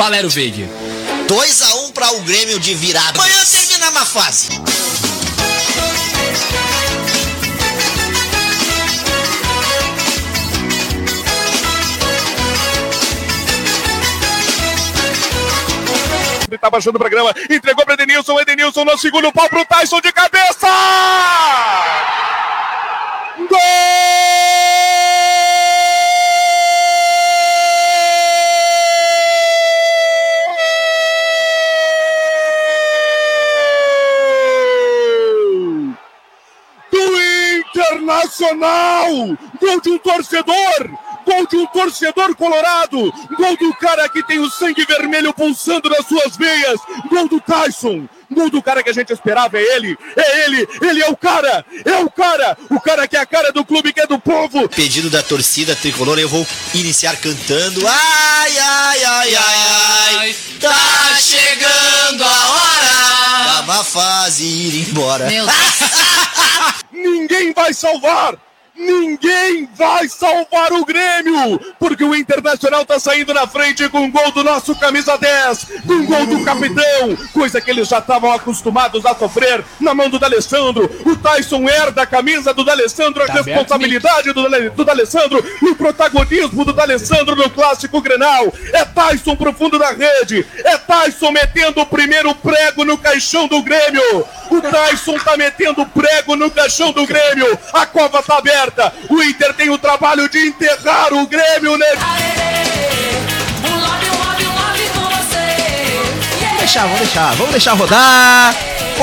Valério Veig. 2x1 para o Grêmio de virada. Amanhã termina uma fase. Tá baixando o programa, entregou para Edenilson, Edenilson no segundo pau pro Tyson de cabeça! Gol! Internacional! Gol de um torcedor! Gol de um torcedor colorado! Gol do cara que tem o sangue vermelho pulsando nas suas veias! Gol do Tyson! Gol do cara que a gente esperava, é ele! É ele! Ele é o cara! É o cara! O cara que é a cara do clube, que é do povo! Pedido da torcida tricolor, eu vou iniciar cantando. Ai, ai, ai, ai, ai. Tá chegando a hora da má fase ir embora. Meu Deus. Ninguém vai salvar! Ninguém vai salvar o Grêmio! Porque o Internacional tá saindo na frente com o gol do nosso camisa 10, com o gol do capitão, coisa que eles já estavam acostumados a sofrer na mão do D'Alessandro. O Tyson herda a camisa do D'Alessandro, a Tá responsabilidade do, do D'Alessandro o protagonismo do D'Alessandro no clássico Grenal. É Tyson pro fundo da rede, é Tyson metendo o primeiro prego no caixão do Grêmio. O Tyson tá metendo prego no caixão do Grêmio. A cova tá aberta. O Inter tem o trabalho de enterrar o Grêmio, né? Vamos deixar, vamos deixar, vamos deixar rodar.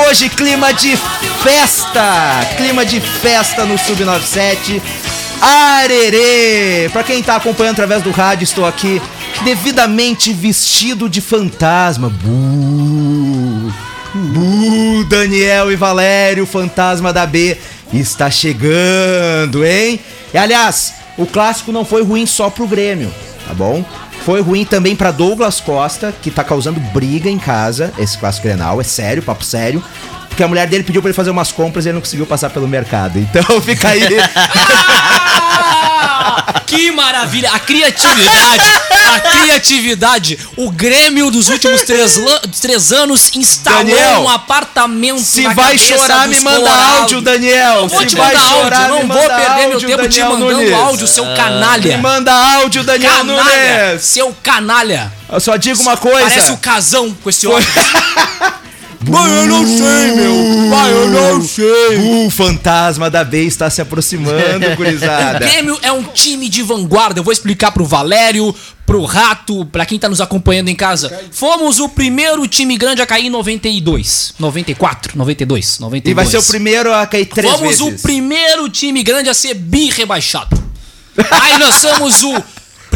Hoje clima de festa, clima de festa no Sub97. Arerê! Pra quem tá acompanhando através do rádio, estou aqui devidamente vestido de fantasma. Bu! Bu! Daniel e Valério, fantasma da B, está chegando, hein? E aliás, o clássico não foi ruim só pro Grêmio, tá bom? Foi ruim também pra Douglas Costa, que tá causando briga em casa, esse clássico Grenal, é sério, papo sério. Porque a mulher dele pediu pra ele fazer umas compras e ele não conseguiu passar pelo mercado. Então fica aí. Que maravilha! A criatividade! A criatividade! O Grêmio dos últimos três, três anos instalou Daniel, um apartamento. Se na vai chorar, dos me manda áudio, Daniel. Não vou Se te vai mandar chorar, áudio, me não vou manda perder meu áudio, tempo te Daniel mandando Nunes. áudio, seu Me canalha. manda áudio, Daniel Canalha! Nunes. Seu canalha! Eu só digo uma coisa. Parece o casão com esse óculos. Pai, eu não sei, meu. Pai, eu não sei. O fantasma da B está se aproximando, O gurizada. Grêmio é um time de vanguarda. Eu vou explicar pro Valério, pro Rato, pra quem tá nos acompanhando em casa. Fomos o primeiro time grande a cair em 92, 94, 92, 92. E vai ser o primeiro a cair três Fomos vezes. o primeiro time grande a ser bi-rebaixado. Aí nós somos o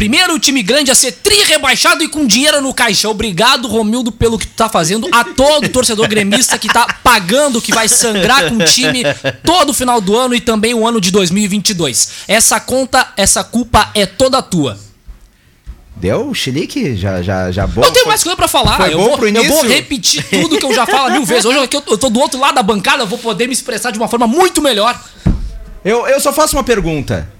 primeiro time grande a ser tri-rebaixado e com dinheiro no caixa. Obrigado, Romildo, pelo que tu tá fazendo. A todo torcedor gremista que tá pagando, que vai sangrar com o time todo final do ano e também o ano de 2022. Essa conta, essa culpa é toda tua. Deu chilique? Já, já, já bom? Não tenho mais coisa pra falar. Foi eu, bom vou, pro eu vou início? repetir tudo que eu já falo mil vezes. Hoje eu, eu tô do outro lado da bancada, eu vou poder me expressar de uma forma muito melhor. Eu, eu só faço uma pergunta.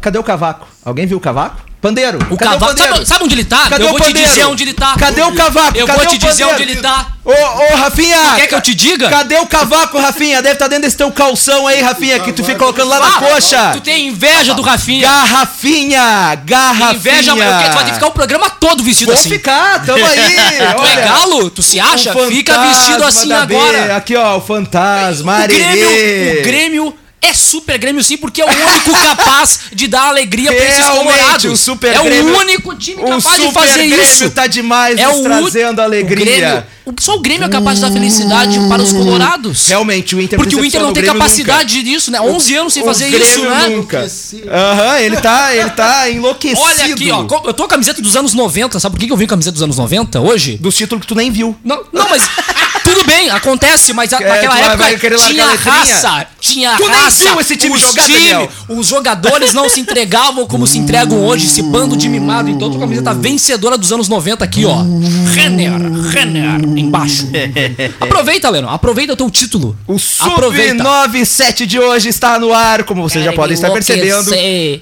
Cadê o cavaco? Alguém viu o cavaco? Pandeiro. O cadê cavaco. pandeiro? Sabe, sabe onde ele tá? Cadê eu o vou te pandeiro? dizer onde ele tá. Cadê o cavaco? Eu Cadê vou te o dizer onde ele tá. Ô, ô, Rafinha! Quer que eu te diga? Cadê o cavaco, Rafinha? Deve estar dentro desse teu calção aí, Rafinha, que tu fica colocando lá na Ah, coxa. Tu tem inveja do Rafinha. Garrafinha! Garrafinha! Inveja, mas o quê? Tu vai ficar o programa todo vestido Vou assim. ficar, tamo aí. Tu é galo? Tu se acha? O Fica vestido assim agora. Aqui, ó, o fantasma, O. Grêmio, o Grêmio é super Grêmio sim, porque é o único capaz de dar alegria pra esses colorados. o super é Grêmio- o único time capaz de Super fazer Grêmio isso. tá demais é nos o trazendo alegria. O Grêmio, só o Grêmio é capaz de dar felicidade para os colorados. Realmente, o Inter Porque o Inter não tem capacidade disso, né? 11 anos sem nunca. fazer o Grêmio isso, né? nunca. Aham, ele tá, ele tá enlouquecido. Olha aqui, ó. Eu tô com a camiseta dos anos 90. Sabe por que eu vim com a camiseta dos anos 90 hoje? Dos títulos que tu nem viu. Não, não mas Tudo bem, acontece, mas a- É, naquela época tinha a raça, tinha Tu nem raça. viu esse time os jogar, Daniel? Os jogadores não se entregavam como se entregam hoje, esse bando de mimado. Então, tua camiseta vencedora dos anos 90 aqui, ó. Renner, Renner, embaixo. Aproveita, Leno, aproveita o teu título. O Aproveita. Sub-97 de hoje está no ar, como vocês já Querem podem estar percebendo.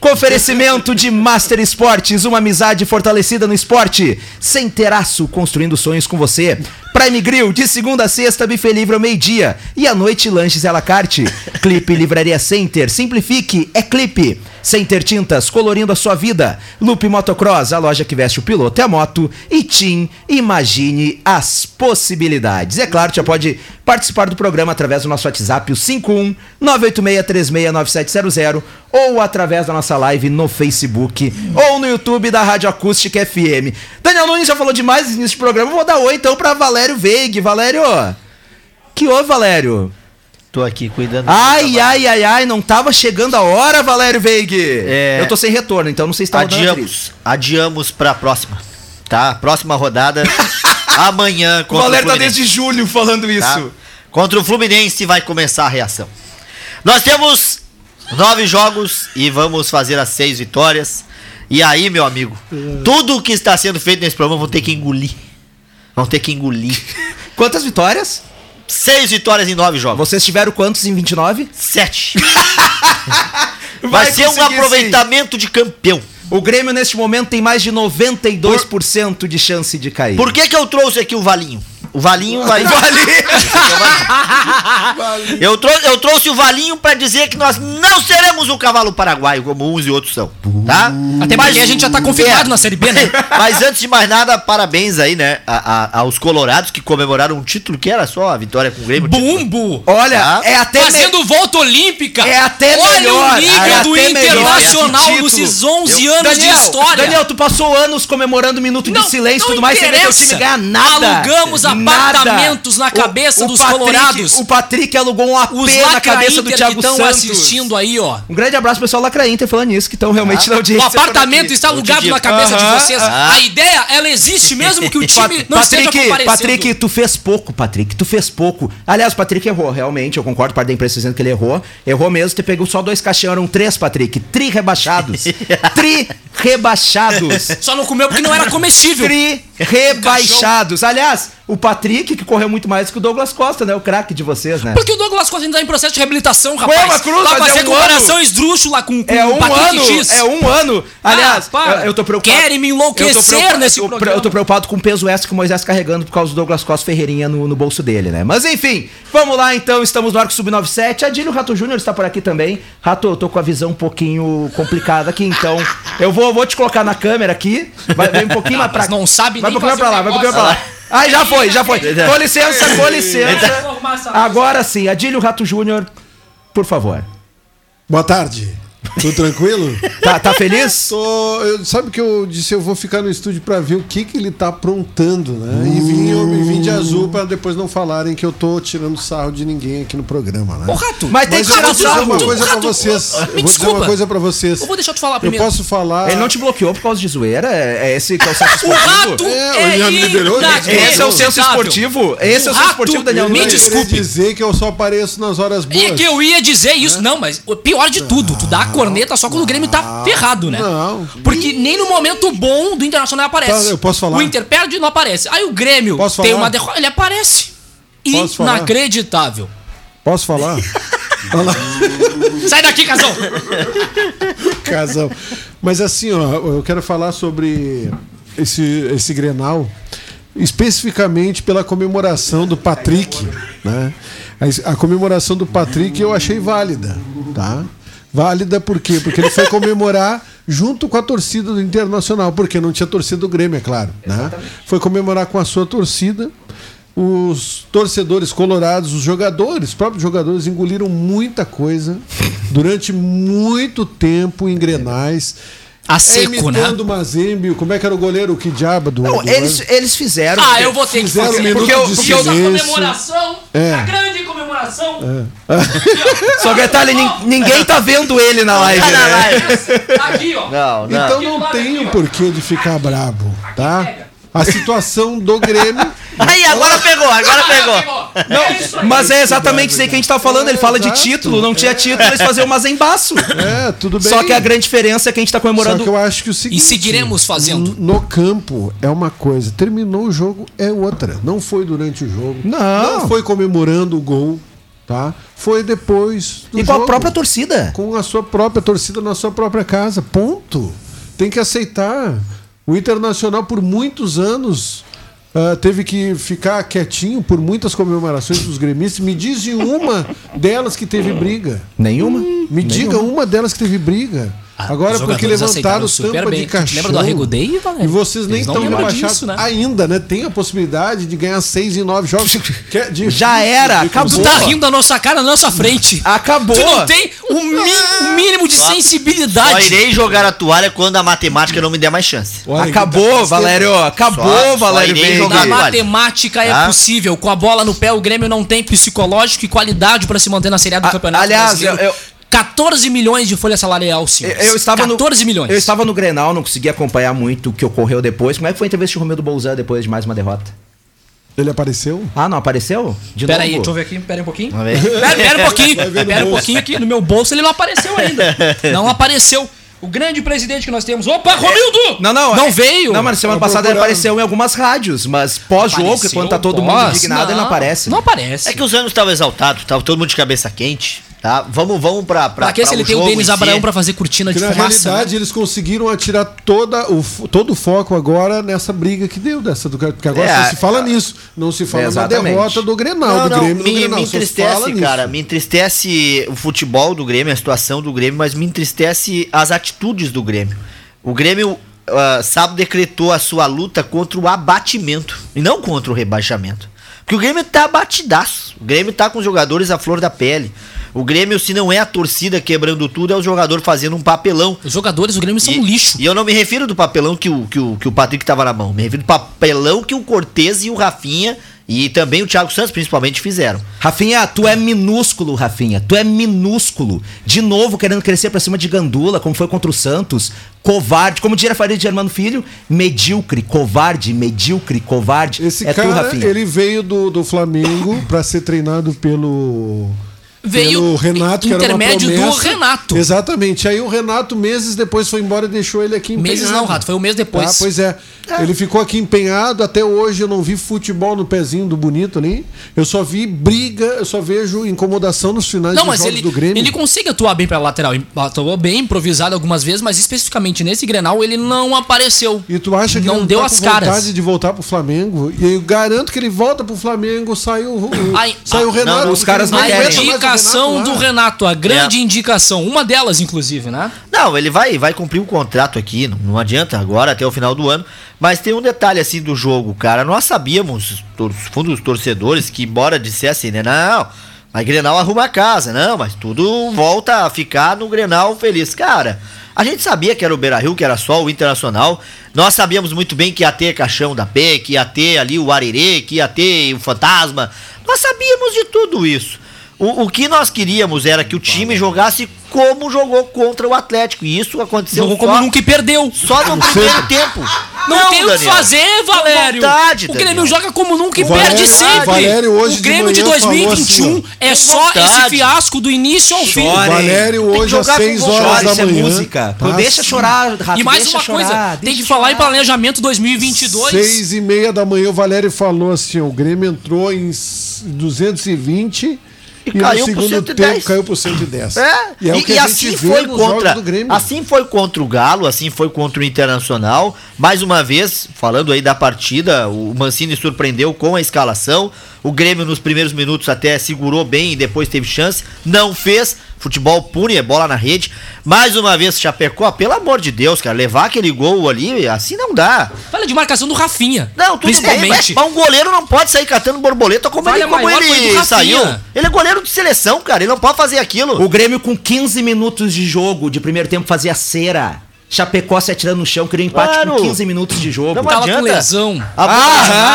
Com oferecimento de Master Esportes, uma amizade fortalecida no esporte. Sem teraço, construindo sonhos com você. Prime Grill, de segunda a sexta, buffet livre ao meio-dia. E à noite, lanches à la carte. Clipe Livraria Center, simplifique, é clipe. Center Tintas, colorindo a sua vida. Loop Motocross, a loja que veste o piloto e a moto. E Tim, imagine as possibilidades. E é claro, já pode participar do programa através do nosso WhatsApp, o 51 986369700 ou através da nossa live no Facebook ou no YouTube da Rádio Acústica FM. Daniel Nunes já falou demais nesse programa, vou dar oi então para Valério Veig. Valério, que houve, Valério? Tô aqui cuidando. do Ai, ai, ai, ai, não tava chegando a hora, Valério Veig. É. Eu tô sem retorno, então não sei se tá. Adiamos, adiamos pra próxima. Tá? Próxima rodada. amanhã O contra o, Valério tá Fluminense. desde julho falando isso. tá? Contra o Fluminense vai começar a reação. Nós temos nove jogos e vamos fazer as seis vitórias. E aí, meu amigo, tudo o que está sendo feito nesse programa vão ter que engolir. Vão ter que engolir. Quantas vitórias? Seis vitórias em nove jogos. Vocês tiveram quantos em 29? Sete. Vai, ser um conseguir, sim. aproveitamento de campeão. O Grêmio neste momento tem mais de 92% de chance de cair. Por que, que eu trouxe aqui o Valinho? O Valinho vai. Eu, trou eu trouxe o Valinho pra dizer que nós não seremos o cavalo paraguaio, como uns e outros são. Tá? Até porque a gente já tá confirmado na Série B, né? Mas antes de mais nada, parabéns aí, né? a- a- aos colorados que comemoraram um título que era só a vitória com o Grêmio. título. Bumbo! Olha, Tá? é até Fazendo volta olímpica. É até Olha melhor, o nível é do Internacional esse nesses título. 11 Eu- anos Daniel, de história. Daniel, tu passou anos comemorando minuto de silêncio e tudo mais, sem ver teu time ganhar nada. Alugamos Nada. Apartamentos na cabeça O- o dos Patrick- colorados. O Patrick alugou um AP Os na cabeça do que Thiago estão Santos. assistindo aí, ó. Um grande abraço pro pessoal Lacra Inter falando nisso, que estão realmente na O audiência. por apartamento está alugado na cabeça Aham, de vocês. A ideia, ela existe mesmo que o time não esteja Patrick, comparecendo. Patrick, tu fez pouco, Patrick, tu fez pouco. Aliás, o Patrick errou, realmente, eu concordo, parte da imprensa dizendo que ele errou. Errou mesmo, tu pegou só dois caixão, eram três, Patrick. Tri rebaixados. Tri rebaixados. Só não comeu porque não era comestível. Tri rebaixados. Aliás, o Patrick, que correu muito mais que o Douglas Costa, né? O craque de vocês, né? Porque o Douglas Costa ainda tá em processo de reabilitação, rapaz. Ué, mas Cruz, Vai mas é fazer um comparação esdrúxula com, com É o um Patrick ano, X. é um ano. Aliás, Ah, eu, eu tô preocupado. Querem me enlouquecer nesse eu, programa. eu tô preocupado com o peso extra que o Moisés carregando por causa do Douglas Costa Ferreirinha no, no bolso dele, né? Mas enfim, vamos lá então, estamos no Arco Sub-97. Adílio Rato Júnior está por aqui também. Rato, eu tô com a visão um pouquinho complicada aqui, então eu vou, vou te colocar na câmera aqui. Vai, vai um pouquinho mais pra mas não sabe Vai um nem pouquinho mais pra fazer lá, vai um pouquinho pra lá. Ai, já foi, já foi. Com licença, com licença. Agora sim, Adílio Rato Júnior, por favor. Boa tarde. Tudo tranquilo? Tá, tá feliz? Tô, eu- sabe que eu disse eu vou ficar no estúdio pra ver o que que ele tá aprontando, né? E vim, eu me vim de azul pra depois não falarem que eu tô tirando sarro de ninguém aqui no programa, né? Ô, Rato. Mas tem que eu tirar vou dizer sarro. uma coisa pra Rato, vocês. me Eu vou dizer uma coisa pra vocês. Eu vou deixar tu falar Eu primeiro. posso falar. Ele não te bloqueou por causa de zoeira? É, é esse que é o senso O esportivo? rato É, é, já me liberou. Esse é o senso esportivo? Esse é o senso esportivo, Daniel me Nunes? Desculpe. dizer que eu só apareço nas horas boas. É que eu ia dizer isso, não, mas o pior de tudo, tu dá a corneta só quando o Grêmio tá ferrado, né? não. Porque nem no momento bom do Internacional aparece. Tá, eu posso falar? O Inter perde e não aparece. Aí o Grêmio Posso tem falar? uma derrota, ele aparece. Posso falar? Inacreditável. Posso falar? Sai daqui, casão! Casal. Mas assim, ó, eu quero falar sobre esse, esse Grenal, especificamente pela comemoração do Patrick, né? A, a comemoração do Patrick eu achei válida, tá? Válida por quê? Porque ele foi comemorar junto com a torcida do Internacional, porque não tinha torcida do Grêmio, é claro, né? Foi comemorar com a sua torcida. Os torcedores colorados, os jogadores, os próprios jogadores engoliram muita coisa durante muito tempo em Grenais. A É, seco, né? imitando o Mazembe, como é que era o goleiro, o que diabo do. Não, do- eles, eles fizeram. Ah, eu vou ter que fazer. Porque eu- porque eu- silêncio. comemoração, É. a grande comemoração. Só detalhe, nin- ninguém tá vendo ele na live, Tá na né? live. Tá aqui, ó. Não, não. Então não tem o porquê de ficar brabo, tá? A situação do Grêmio. Aí, agora pegou, agora pegou. Não, mas é exatamente isso aí que a gente tá falando. Ele fala de título, não tinha título, eles faziam umas embaço. É, tudo bem. Só que a grande diferença é que a gente tá Só comemorando. que eu acho que o seguinte. E seguiremos fazendo. No campo é uma coisa, terminou o jogo é outra. Não foi durante o jogo. Não. foi comemorando o gol, tá? Foi depois do E com a jogo. própria torcida. com a sua própria torcida na sua própria casa. Ponto. Tem que aceitar. O Internacional, por muitos anos, ah, teve que ficar quietinho por muitas comemorações dos gremistas. Me diz uma delas que teve briga. Nenhuma? Me diga uma delas que teve briga. Agora, Os porque levantaram tampa bem. de caixão. lembra do Arrego Day, Valério? E vocês nem estão rebaixados né? ainda, né? Tem a possibilidade de ganhar seis em nove jogos. Que é difícil Já era, de acabou. Tu tá rindo da nossa cara na nossa frente. Acabou. Tu não tem o, mi- o mínimo de Só sensibilidade. irei jogar a toalha quando a matemática não me der mais chance. Olha, Acabou, tá- Valério. Acabou, Só- só Valério. irei Veiga. jogar Na Vale. matemática é Tá? possível. Com a bola no pé, o Grêmio não tem psicológico e qualidade pra se manter na Série A do A- Campeonato aliás, Brasileiro. eu- eu- 14 milhões de folha salarial, sim. Eu, eu estava 14 no, milhões. Eu estava no Grenal, não consegui acompanhar muito o que ocorreu depois. Como é que foi a entrevista de Romildo Bolzan depois de mais uma derrota? Ele apareceu? Ah, não apareceu? De Pera aí, novo? deixa eu ver aqui, pera aí um pouquinho. Pera, pera um pouquinho, pera um pouquinho aqui. No meu bolso ele não apareceu ainda. Não apareceu. O grande presidente que nós temos. Opa, Romildo! Não, não. Não é- veio. Não, mas semana Tá passada ele apareceu em algumas rádios, mas pós-jogo, Apareceu, quando tá todo mundo pós, indignado, ele não aparece. Não aparece. É que os anos estavam exaltados, tava todo mundo de cabeça quente, tá? Vamos, vamos pra, pra, Pra que se ele tem o Denis em si. Abraão pra fazer cortina de na fumaça? realidade né? eles conseguiram atirar toda o, todo o foco agora nessa briga que deu dessa do porque agora É, só se fala nisso, não se fala na Exatamente. derrota do Grenal, Não, do não, Grêmio me, Grenal, me entristece, nisso. cara. Me entristece o futebol do Grêmio, a situação do Grêmio, mas me entristece as atitudes do Grêmio. O Grêmio, ah, sábado, decretou a sua luta contra o abatimento e não contra o rebaixamento. Porque o Grêmio tá abatidaço. O Grêmio tá com os jogadores à flor da pele. O Grêmio, se não é a torcida quebrando tudo, é o jogador fazendo um papelão. Os jogadores do Grêmio são E, um lixo. e eu não me refiro do papelão que o, que o, que o Patrick tava na mão. Me refiro do papelão que o Cortez e o Rafinha e também o Thiago Santos, principalmente, fizeram. Rafinha, tu é minúsculo, Rafinha. Tu é minúsculo. De novo, querendo crescer pra cima de Gandula, como foi contra o Santos. Covarde. Como diria Faria de Germano Filho, medíocre, covarde, medíocre, covarde. Esse é tu, cara, Rafinha. ele veio do, do Flamengo pra ser treinado pelo Veio pelo Renato, que era uma intermédio do. Renato. Exatamente. Aí o Renato meses depois foi embora e deixou ele aqui empenhado. Meses não, Rato, foi um mês depois. Ah, pois é. Ele ficou aqui empenhado. Até hoje eu não vi futebol no pezinho do bonito ali. Eu só vi briga, eu só vejo incomodação nos finais Não, mas jogos ele, do Grêmio. ele consegue atuar bem pela lateral. Atuou bem, improvisado algumas vezes, mas especificamente nesse Grenal ele não apareceu. E tu acha que não ele deu tá as com caras. vontade de voltar pro Flamengo? E eu garanto que ele volta pro Flamengo, sai o, o, sai o ah, Renato. não, os caras não A querem. o indicação Renato do lá. Renato, a grande É. indicação. Uma delas, inclusive, né? Não, ele vai, vai cumprir o contrato aqui, não, não adianta agora até o final do ano. Mas tem um detalhe assim do jogo, cara. Nós sabíamos, os fundos torcedores, que embora dissessem, né? Não, mas Grenal arruma a casa, não, mas tudo volta a ficar no Grenal feliz. Cara, a gente sabia que era o Beira Rio, que era só o Internacional. Nós sabíamos muito bem que ia ter Caixão da P, que ia ter ali o Arerê, que ia ter o Fantasma. Nós sabíamos de tudo isso. O, o que nós queríamos era que o time jogasse como jogou contra o Atlético. E isso aconteceu Jogou só, como nunca e perdeu. só no primeiro tempo. Não, tem o que fazer, Valério. vontade, o Grêmio Daniel. joga como nunca e O Valério- perde sempre. o Valério hoje o de Grêmio de, falou 2021 assim, é só esse vontade. fiasco do início ao fim. Chore. Valério hoje às jogar com 6 vontade, horas da é manhã. música. tá? Deixa chorar, Rato, E mais deixa uma chorar, coisa, tem que falar em chorar. planejamento 2022. Seis e meia da manhã o Valério falou assim: o Grêmio entrou em s- 220 e, E caiu segundo 110. tempo caiu pro 110. É, E é o que a gente vê foi contra, assim foi contra o Galo, assim foi contra o Internacional. Mais uma vez, falando aí da partida, o Mancini surpreendeu com a escalação. O Grêmio nos primeiros minutos até segurou bem e depois teve chance, não fez. Futebol pune, é bola na rede. Mais uma vez, Chapecó, pelo amor de Deus, cara, levar aquele gol ali, assim não dá. Fala de marcação do Rafinha. Não, tudo bem, principalmente. mas, mas um goleiro não pode sair catando borboleta como Falha ele, como maior foi do ele saiu. Ele é goleiro de seleção, cara, ele não pode fazer aquilo. O Grêmio com 15 minutos de jogo de primeiro tempo fazia cera. Chapecó se atirando no chão, queria um empate Claro. com 15 minutos de jogo. Não Tava adianta. com lesão. A bola,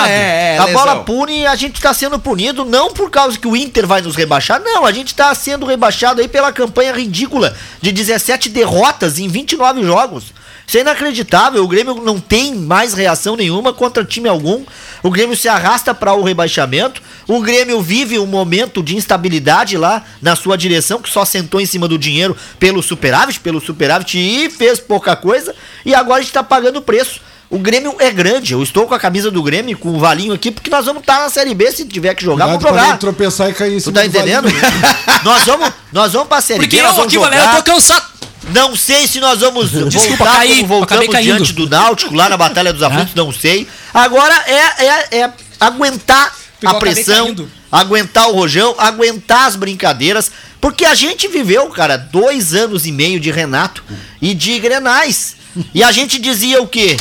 Ah, é, é, a lesão. bola pune e a gente tá sendo punido não por causa que o Inter vai nos rebaixar, não, a gente tá sendo rebaixado aí pela campanha ridícula de 17 derrotas em 29 jogos. Isso é inacreditável. O Grêmio não tem mais reação nenhuma contra time algum. O Grêmio se arrasta para o rebaixamento. O Grêmio vive um momento de instabilidade lá na sua direção, que só sentou em cima do dinheiro pelo superávit, pelo superávit e fez pouca coisa. E agora a gente tá pagando o preço. O Grêmio é grande. Eu estou com a camisa do Grêmio, com o Valinho aqui, porque nós vamos estar na Série B. Se tiver que jogar, vamos jogar. tropeçar e cair em Tu cima tá do entendendo? Nós vamos, nós vamos pra Série Porque B, nós eu aqui, Valério, eu tô cansado. Não sei se nós vamos Desculpa, voltar caí, como voltamos diante do Náutico, lá na Batalha dos Aflitos, não sei. Agora é, é, é aguentar Eu a pressão, aguentar o rojão, aguentar as brincadeiras, porque a gente viveu, cara, dois anos e meio de Renato e de Grenais. E a gente dizia o quê?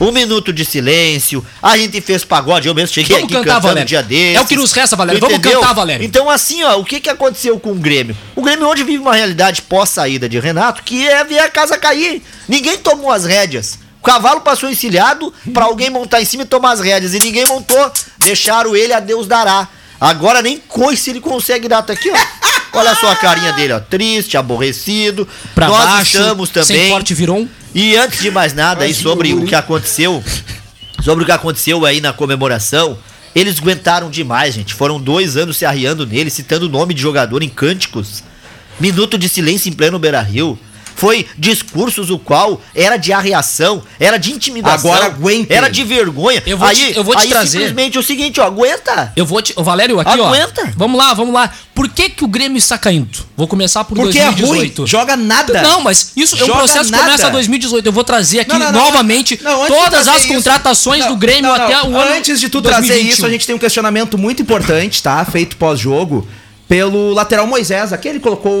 Um minuto de silêncio, a gente fez pagode, eu mesmo cheguei Vamos aqui cantar, cantando Valério. um dia desses. É o que nos resta, Valério. Vamos Entendeu? cantar, Valério. Então, assim, ó, o que, que aconteceu com o Grêmio? O Grêmio hoje vive uma realidade pós-saída de Renato, que é ver a casa cair. Ninguém tomou as rédeas. O cavalo passou encilhado pra alguém montar em cima e tomar as rédeas. E ninguém montou. Deixaram ele a Deus dará. Agora nem coice ele consegue dar. Tá aqui, ó. Olha só a carinha dele, ó. Triste, aborrecido. Pra Nós baixo, estamos sem também. forte virou um. E antes de mais nada, aí sobre o que aconteceu, sobre o que aconteceu aí na comemoração, eles aguentaram demais, gente. Foram dois anos se arriando nele, citando o nome de jogador em cânticos. Minuto de silêncio em pleno Beira Rio. Foi discursos o qual era de arreação, era de intimidação, Agora aguentem. era de vergonha. Eu vou aí, te- eu vou te aí trazer. simplesmente é o seguinte, ó, aguenta. Eu vou te. Valério, aqui, Aguenta. ó. Vamos lá, vamos lá. Por que, que o Grêmio está caindo? Vou começar por Porque é 2018. ruim, joga nada. Não, mas isso é um processo que nada. começa em 2018. Eu vou trazer aqui Não, não, não, novamente todas trazer as isso- contratações do Grêmio até o ano Antes de tu trazer 2021. isso, a gente tem um questionamento muito importante, tá? Feito pós-jogo pelo lateral Moisés. Aquele colocou o,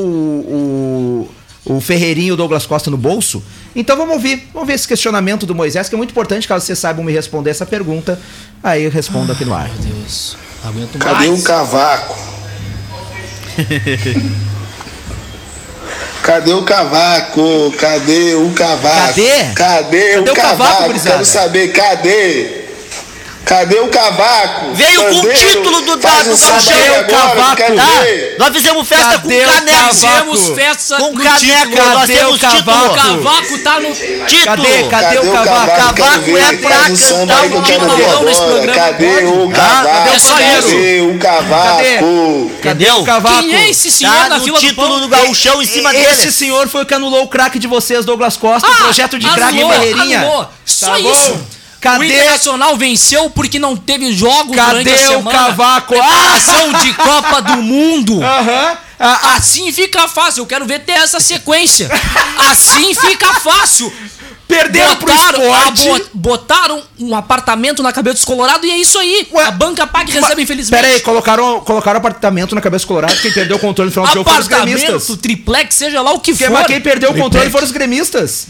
o, o Ferreirinho e o Douglas Costa no bolso. Então vamos ouvir. Vamos ver esse questionamento do Moisés, que é muito importante, caso vocês saibam me responder essa pergunta. Aí eu respondo aqui no ar. Deus. Aguento Cadê mais. o cavaco? Cadê o cavaco? Cadê o cavaco? Cadê? Cadê, Cadê o o cavaco, cavaco? Quero saber, cadê? Cadê o cavaco? Veio com o Bandeiro, título do dado um o cavaco, Tá? Nós fizemos festa Cadê com o caneco. cavaco? Fizemos festa Com no caneco, título. nós Cadê temos o cavaco? título. O cavaco tá no. Título. Cadê? Cadê o cavaco? Cavaco ver, é pra cantar o título nesse programa, Cadê o Ah, cavaco? cadê o só isso? Cadê o cavaco? Entendeu? o cavaco? Quem é esse senhor Tá na no fila do título do gauchão em cima Esse dele. senhor foi o que anulou o craque de vocês, Douglas Costa, o Ah, projeto de craque anulou. Só Tá isso. O Cadê, Internacional venceu porque não teve jogos durante cadê a o semana. cavaco? Preparação de Copa do Mundo. Aham. Ah, Assim fica fácil. Eu quero ver ter essa sequência. Assim fica fácil. Perderam pro Botaram, a esporte. bo- botaram um apartamento na cabeça dos Colorado e é isso aí. Ué, a banca paga e recebe, infelizmente. Pera aí, colocaram, colocaram apartamento na cabeça do colorado. Quem perdeu o controle no final do jogo foram os Apartamento, gremistas. triplex, seja lá o que Quem, for. mas quem perdeu o controle foram os gremistas.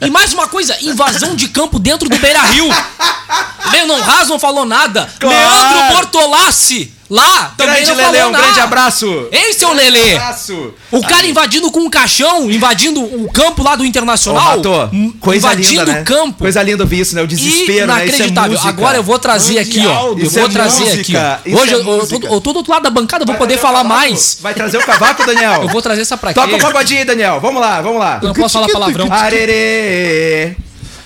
E mais uma coisa, invasão de campo dentro do Beira Rio. Lennon Haas não falou nada. Claro. Leandro Bortolassi, lá, também grande não Lele, falou um nada. grande abraço. Esse é o Lele. Abraço. O cara invadindo com um caixão, invadindo o campo lá do Ô, Internacional. Rato, hum, coisa invadindo linda, né? o campo. Coisa linda ouvir isso, né? O desespero, né? Isso é Inacreditável. música. Agora eu vou trazer aqui, ó. Eu vou é trazer música, aqui, isso Hoje é eu, eu, tô, eu tô do outro lado da bancada, eu vou poder falar mais. Vai trazer o cavaco, Daniel? Eu vou trazer essa pra quê? Toca o pagodinho aí, Daniel. Vamos lá, vamos lá. Eu não posso falar palavrão. Arerê.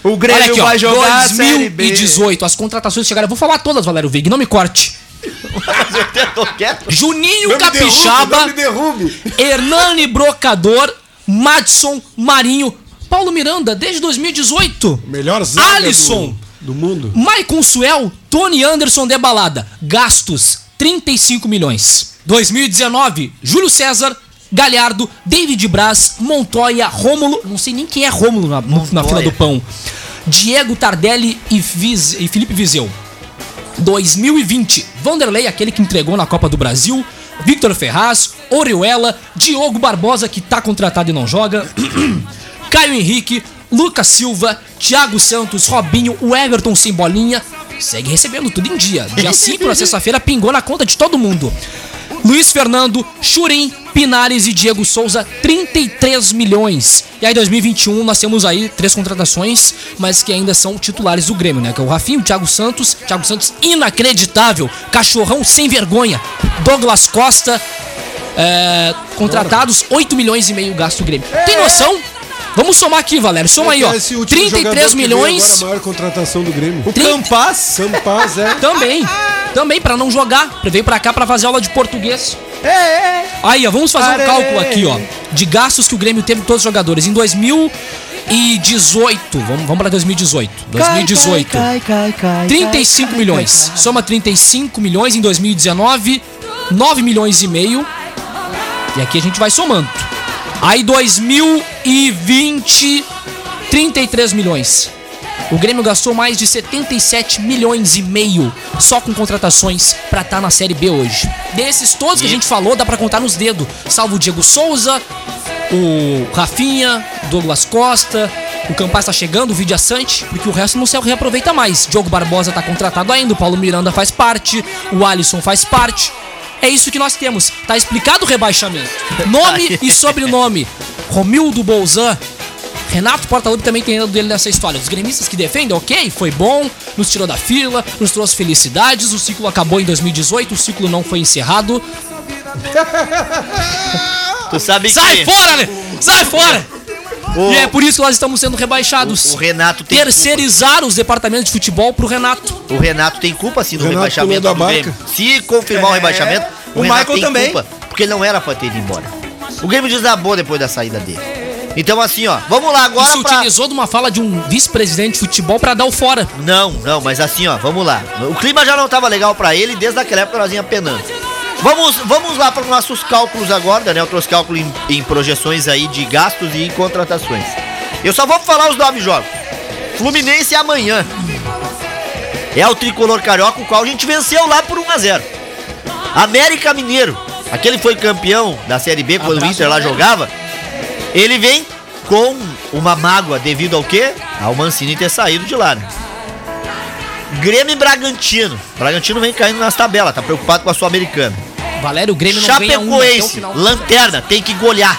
O Olha Grêmio aqui, vai jogar a Série B. 2018, as contratações chegaram. Eu vou falar todas, Valério Vig, não me corte. Juninho Não me derrube, Capixaba, me derrube. Hernani Brocador, Madison Marinho, Paulo Miranda, desde 2018. Melhor zaga Alisson. do, do mundo. Maicon Suel, Tony Anderson de balada. Gastos 35 milhões. 2019, Júlio César, Galhardo, David Braz, Montoya, Rômulo, não sei nem quem é Rômulo na, na fila do pão. Diego Tardelli e, Viz- e Felipe Vizeu. 2020, Vanderlei, aquele que entregou na Copa do Brasil, Victor Ferraz, Orihuela, Diogo Barbosa, que tá contratado e não joga, Caio Henrique, Lucas Silva, Thiago Santos, Robinho, o Everton sem bolinha, segue recebendo tudo em dia. Dia 5 na sexta-feira pingou na conta de todo mundo. Luiz Fernando, Churim, Pinares e Diego Souza, 33 milhões. E aí, 2021, nós temos aí três contratações, mas que ainda são titulares do Grêmio, né? Que é o Rafinho, o Thiago Santos, Thiago Santos inacreditável, cachorrão sem vergonha, Douglas Costa, é, contratados, 8 milhões e meio gasto do Grêmio. Tem noção? Vamos somar aqui, Valério. Soma aí, ó. Esse último jogador 33 que veio milhões. Agora a maior contratação do Grêmio. O Trinta- Campas. Campaz, é. Também. Também, pra não jogar. Veio pra cá pra fazer aula de português. É, é. Aí, ó, vamos fazer um cálculo aqui, ó. De gastos que o Grêmio teve com todos os jogadores. Em 2018. Vamos, vamos pra 2018. 2018. Cai, cai, cai, 35 cai, milhões. Soma 35 milhões em 2019. 9 milhões e meio. E aqui a gente vai somando. Aí 2020, 33 milhões. O Grêmio gastou mais de 77 milhões e meio só com contratações pra estar na Série B hoje. Desses todos que a gente falou, dá pra contar nos dedos. Salvo o Diego Souza, o Rafinha, Douglas Costa, o Campas tá chegando, o Vidia Sante, porque o resto não se reaproveita mais. Diogo Barbosa tá contratado ainda, o Paulo Miranda faz parte, o Alisson faz parte. É isso que nós temos. Tá explicado o rebaixamento. Nome e sobrenome. Romildo Bolzan. Renato Portaluppi também tem dedo dele nessa história. Os gremistas que defendem, ok, foi bom, nos tirou da fila, nos trouxe felicidades, o ciclo acabou em 2018, o ciclo não foi encerrado. Tu sabe Sai que fora, né? Sai fora! o, E é por isso que nós estamos sendo rebaixados. o Renato tem Terceirizar os departamentos de futebol pro Renato. culpa. O Renato tem culpa sim no Renato rebaixamento do Grêmio. Se confirmar o rebaixamento, o Renato Michael também. culpa, porque ele não era pra ter ido embora. O Grêmio desabou depois da saída dele. Então assim, ó, vamos lá agora se pra... utilizou de uma fala de um vice-presidente de futebol pra dar o fora. Não, não, mas assim, ó, vamos lá. O clima já não tava legal pra ele desde aquela época nós penando. Vamos, vamos lá para os nossos cálculos agora, Daniel trouxe cálculo em, em projeções aí de gastos e contratações. Eu só vou falar os nove jogos. Fluminense amanhã. É o tricolor carioca, o qual a gente venceu lá por 1 a 0 América Mineiro, aquele foi campeão da Série B quando o Abraço, Inter lá jogava. Ele vem com uma mágoa devido ao quê? Ao Mancini ter saído de lá, né? Grêmio e Bragantino. Bragantino vem caindo nas tabelas, tá preocupado com a Sul-Americana. Valério, o Grêmio não ganha um até o Chapecoense, final. lanterna, tem que golear.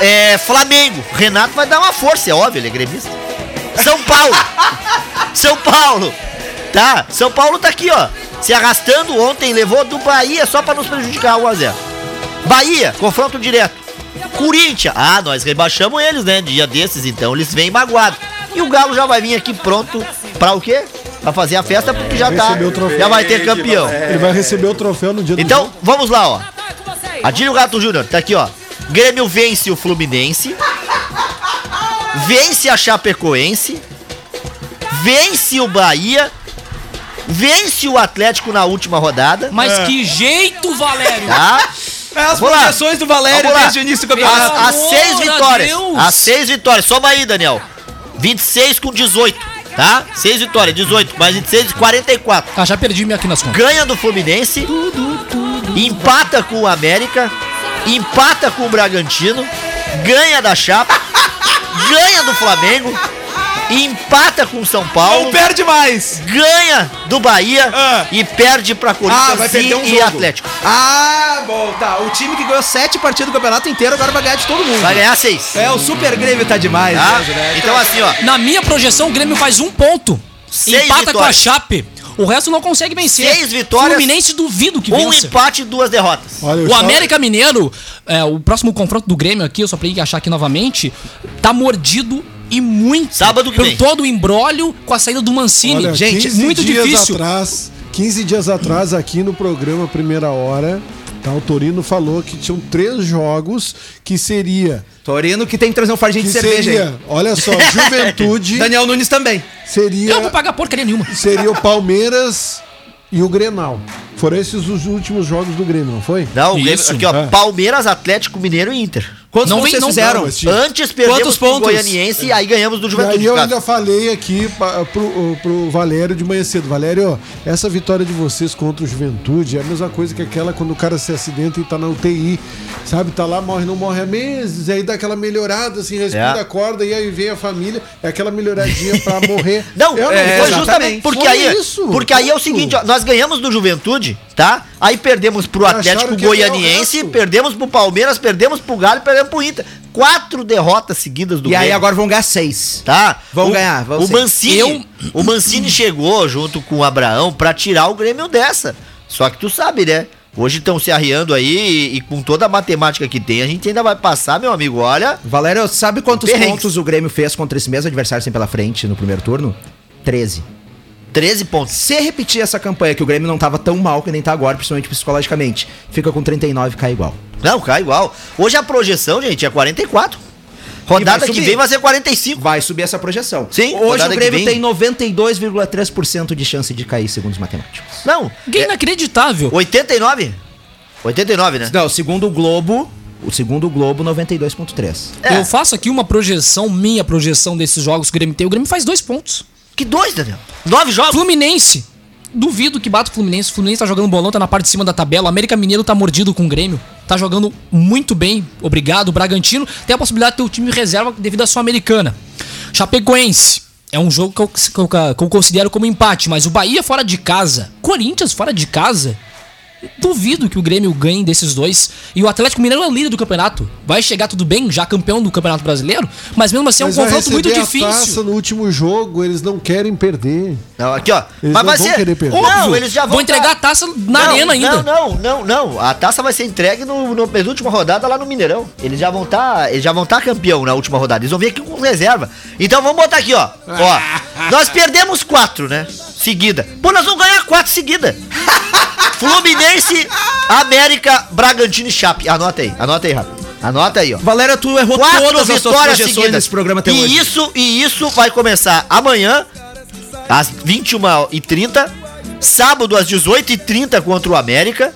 É, Flamengo, Renato vai dar uma força, é óbvio, ele é gremista. São Paulo, São Paulo, tá? São Paulo tá aqui, ó, se arrastando ontem, levou do Bahia só pra nos prejudicar 1x0. Bahia, confronto direto. Corinthians, ah, nós rebaixamos eles, né? Dia desses, então eles vêm magoados. E o Galo já vai vir aqui pronto pra o quê? Pra fazer a festa, porque já tá, Receber o troféu. já vai ter campeão. Ele vai receber o troféu no dia do Então, jogo. vamos lá, ó. Adílio Gato Júnior, tá aqui, ó. Grêmio vence o Fluminense. Vence a Chapecoense. Vence o Bahia. Vence o Atlético na última rodada. Mas que jeito, Valério! Tá? As Vamos lá. projeções do Valério desde o início do campeonato. As, as seis vitórias. As seis vitórias. Soma aí, Daniel. 26 com 18, tá? 6 vitórias, 18 mais 26, 44. Ah, já perdi minha aqui nas contas. ganha do Fluminense, empata com o América, empata com o Bragantino, ganha da Chapa, ganha do Flamengo, empata com o São Paulo, Não perde mais. ganha do Bahia Ah. e perde pra Ah, Corinthians vai perder um e jogo. Atlético. Ah, bom, tá. O time que ganhou sete partidas do campeonato inteiro agora vai ganhar de todo mundo. Vai ganhar seis. É, o Super Grêmio tá demais, Tá? né, Juliette? Então assim, ó, Na minha projeção, o Grêmio faz um ponto. Seis empata com a vitórias. Chape. O resto não consegue vencer. Seis vitórias. Fluminense duvido que um vença. empate e duas derrotas. Olha, O só- América Mineiro, é, o próximo confronto do Grêmio aqui, eu só pra ir achar aqui novamente, tá mordido e muito Sábado que por vem. todo o embrólio com a saída do Mancini. Olha, Gente, 15 muito dias difícil. Atrás, 15 dias atrás, aqui no programa Primeira Hora, tá, o Torino falou que tinham três jogos que seria. Torino que tem que trazer um fardinho de cerveja seria, aí. olha só, Juventude Daniel Nunes também. seria, Eu não vou pagar porcaria nenhuma. seria o Palmeiras e o Grenal. Foram esses os últimos jogos do Grêmio, não foi? Não, o Grêmio, Isso, aqui ó, é. Palmeiras, Atlético Mineiro e Inter. Quantos Não vocês não- fizeram? não, Antes perdemos Quantos pontos? Goianiense e aí ganhamos do E Juventude. aí eu cara. ainda falei aqui pa- pro, pro Valério de manhã cedo. Valério, ó, essa vitória de vocês contra o Juventude é a mesma coisa que aquela quando o cara se acidenta e tá na UTI. Sabe, tá lá, morre, não morre há meses, aí dá aquela melhorada, assim, respira É. a corda, e aí vem a família, é aquela melhoradinha pra morrer. Não, é, foi foi justamente porque Foi aí, isso, porque aí é o seguinte, ó, nós ganhamos do Juventude, tá? Aí perdemos pro Atlético o Goianiense, perdemos pro Palmeiras, perdemos pro Galo, e perdemos pro Inter. Quatro derrotas seguidas do E aí Grêmio, agora vão ganhar seis. tá? Vão o, ganhar, vão O. Mancini, Eu- o Mancini chegou junto com o Abraão pra tirar o Grêmio dessa. Só que tu sabe, né? Hoje estão se arriando aí e, e com toda a matemática que tem, a gente ainda vai passar, meu amigo. Olha, Valério, sabe quantos Perrengues. pontos o Grêmio fez contra esse mesmo adversário sem pela frente no primeiro turno? 13. 13 pontos. Se repetir essa campanha, que o Grêmio não tava tão mal que nem tá agora, principalmente psicologicamente, fica com 39 cai igual. Não, cai igual. Hoje a projeção, gente, é 44. Rodada que subir. vem vai ser 45. Vai subir essa projeção. Sim, Hoje o Grêmio tem 92,3% de chance de cair, segundo os matemáticos. Não, Que inacreditável. 89? 89, né? Não, segundo o Globo, o segundo Globo, 92,3%. É. Eu faço aqui uma projeção, minha projeção desses jogos que o Grêmio tem. O Grêmio faz dois pontos. Que dois, Daniel. Nove jogos. Fluminense. Duvido que bata o Fluminense. O Fluminense tá jogando bolão, tá na parte de cima da tabela. O América Mineiro tá mordido com o Grêmio. Tá jogando muito bem, obrigado. O Bragantino tem a possibilidade de ter o time reserva devido à Sul-Americana. Chapecoense. É um jogo que eu, que eu- que eu considero como empate, mas o Bahia fora de casa. Corinthians fora de casa. Duvido que o Grêmio ganhe desses dois. E o Atlético Mineiro é o líder do campeonato. Vai chegar tudo bem, já campeão do Campeonato Brasileiro. Mas mesmo assim é um confronto muito a taça difícil. no último jogo, eles não querem perder. Não, aqui, ó. Eles Mas não vai vão ser. querer perder. Não, eles já vão. Vão entregar a taça na Não, arena ainda. Não, não, não, não. A taça vai ser entregue no, no penúltima rodada lá no Mineirão. Eles já vão estar, eles já vão estar campeão na última rodada. Eles vão vir aqui com reserva. Então vamos botar aqui, ó. Ó, nós perdemos quatro, né? Seguida. Pô, nós vamos ganhar quatro seguida. Fluminense, América, Bragantino e Chape. Anota aí, anota aí, rápido. Anota aí, ó. Valéria, tu errou Quatro todas as vitórias projeções seguidas. nesse programa até e hoje. Isso, e isso vai começar amanhã, às 21h30. Sábado, às 18h30 contra o América.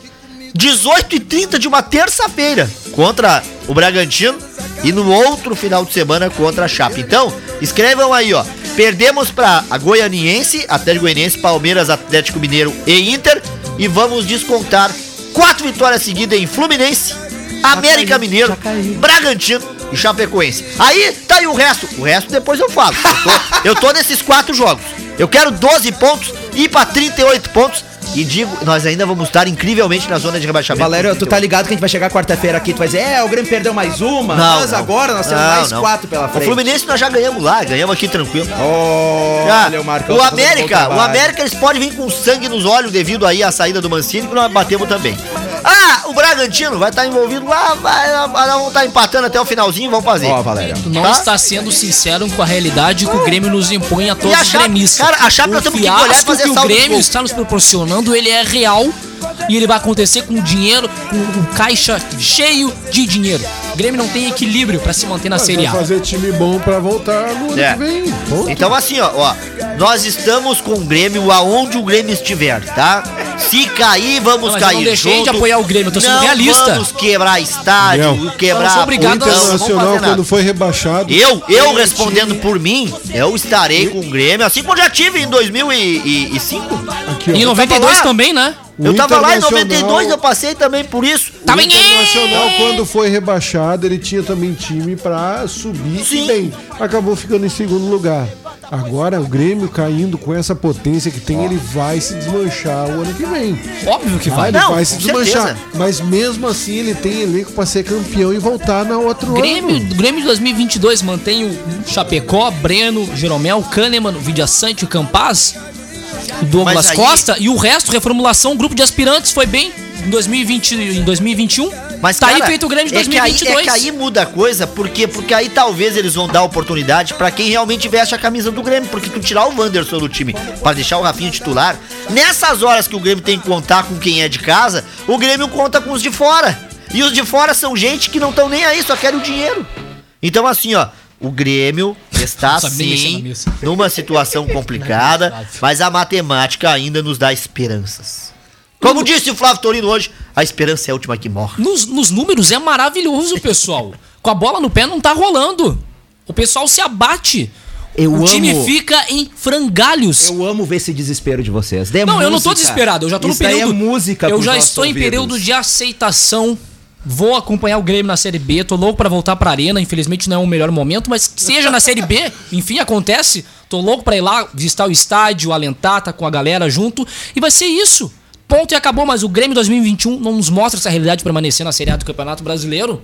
18h30 de uma terça-feira contra o Bragantino. E no outro final de semana contra a Chape. Então, escrevam aí, ó. Perdemos para a Goianiense, Atlético Goianiense, Palmeiras, Atlético Mineiro e Inter. E vamos descontar quatro vitórias seguidas em Fluminense, América Mineiro, Bragantino e Chapecoense. Aí tá aí o resto. O resto depois eu falo. Eu tô, eu tô nesses quatro jogos. Eu quero 12 pontos, ir pra 38 pontos. E digo, nós ainda vamos estar incrivelmente na zona de rebaixamento. Valério, tu tá ligado que a gente vai chegar quarta-feira aqui, tu vai dizer, é, o Grêmio perdeu mais uma, Não, mas não. agora nós temos Não, mais não. quatro pela O frente. Fluminense nós já ganhamos lá, ganhamos aqui tranquilo. Olha, Já. o Marcão o tá América, o. América eles podem vir com sangue nos olhos devido aí à saída do Mancini, que nós batemos também. Ah, o Bragantino vai estar envolvido lá, vai, nós vamos estar empatando até o finalzinho, vamos fazer. Ó, Valério. Tu não Tá? está sendo sincero com a realidade que o Grêmio nos impõe a todos a os gremistas. cara, a Chape o nós temos que olhar e fazer que o Grêmio está nos proporcionando, ele é real e ele vai acontecer com dinheiro, com um caixa cheio de dinheiro. O Grêmio não tem equilíbrio para se manter na Mas Série A. fazer time bom pra voltar no ano É. que vem. Ponto. Então assim, ó, ó, nós estamos com o Grêmio aonde o Grêmio estiver, tá? Se cair, vamos Não, eu cair não deixei junto. de apoiar o Grêmio, eu tô sendo não realista. vamos quebrar estádio, Não. quebrar Eu obrigado vamos Internacional, quando foi rebaixado. Eu, eu respondendo time- por mim, eu estarei com o Grêmio, assim como eu já tive em 2005. Aqui, ó. E em Eu tava 92 lá. também, né? O Eu tava lá em Internacional- 92, eu passei também por isso. Tava o em- Internacional, quando foi rebaixado, ele tinha também time pra subir Sim. e bem. Acabou ficando em segundo lugar. Agora, o Grêmio caindo com essa potência que tem, ele vai se desmanchar o ano que vem. Óbvio que Ah, vai. ele Não, vai se desmanchar. certeza. Mas mesmo assim, ele tem elenco pra ser campeão e voltar na outro Grêmio, ano. Grêmio de 2022 mantém o Chapecó, Breno, Jeromel, Kahneman, Vidia Sante, Campaz, o Douglas aí- Costa e o resto, reformulação, grupo de aspirantes foi bem em 2020 em 2021. Mas tá cara, aí feito o Grêmio de é que aí- 2022. É que aí muda a coisa, por quê? Porque aí talvez eles vão dar oportunidade pra quem realmente veste a camisa do Grêmio. Porque tu tirar o Wanderson do time pra deixar o Rafinha titular, nessas horas que o Grêmio tem que contar com quem é de casa, o Grêmio conta com os de fora. E os de fora são gente que não estão nem aí, só querem o dinheiro. Então assim, ó, o Grêmio está sim numa situação complicada, mas a matemática ainda nos dá esperanças. Como disse o Flávio Torino hoje, a esperança é a última que morre. Nos, nos números é maravilhoso, pessoal. Com a bola no pé não tá rolando. O pessoal se abate. Eu o time amo- fica em frangalhos. Eu amo ver esse desespero de vocês. É Não, eu não tô música. desesperado, eu já tô no Isso daí período. É música eu já estou em ouvidos. período de aceitação. Vou acompanhar o Grêmio na Série B. Tô louco pra voltar pra Arena. Infelizmente não é o melhor momento, mas seja na Série B, enfim, acontece. Tô louco pra ir lá visitar o estádio, alentar, tá com a galera junto. E vai ser isso. Ponto e acabou, mas o Grêmio 2021 não nos mostra essa realidade de permanecer na Série A do Campeonato Brasileiro.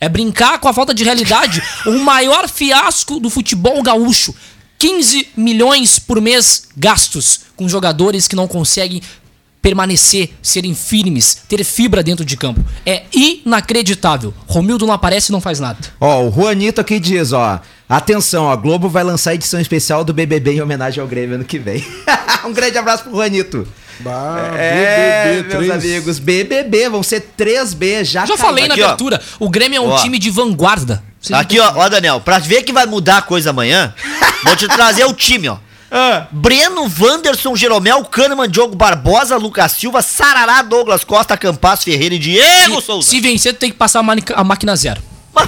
É brincar com a falta de realidade. o maior fiasco do futebol gaúcho. 15 milhões por mês gastos com jogadores que não conseguem permanecer, serem firmes, ter fibra dentro de campo. É inacreditável. Romildo não aparece e não faz nada. Ó, o Juanito aqui diz, ó. Atenção, a Globo vai lançar a edição especial do BBB em homenagem ao Grêmio ano que vem. um grande abraço pro Juanito. Bah, É, BBB, meus três. amigos, BBB, vão ser 3B já. Já caiu. falei na Aqui, ó. abertura, o Grêmio é um Ó. time de vanguarda. Vocês Aqui, ó, ó, Daniel, pra ver que vai mudar a coisa amanhã, vou te trazer o time, ó. Ah. Breno, Wanderson, Jeromel, Kahneman, Diogo Barbosa, Lucas Silva, Sarará, Douglas Costa, Campas, Ferreira e Diego Se, Souza. se vencer, tu tem que passar a, a máquina zero.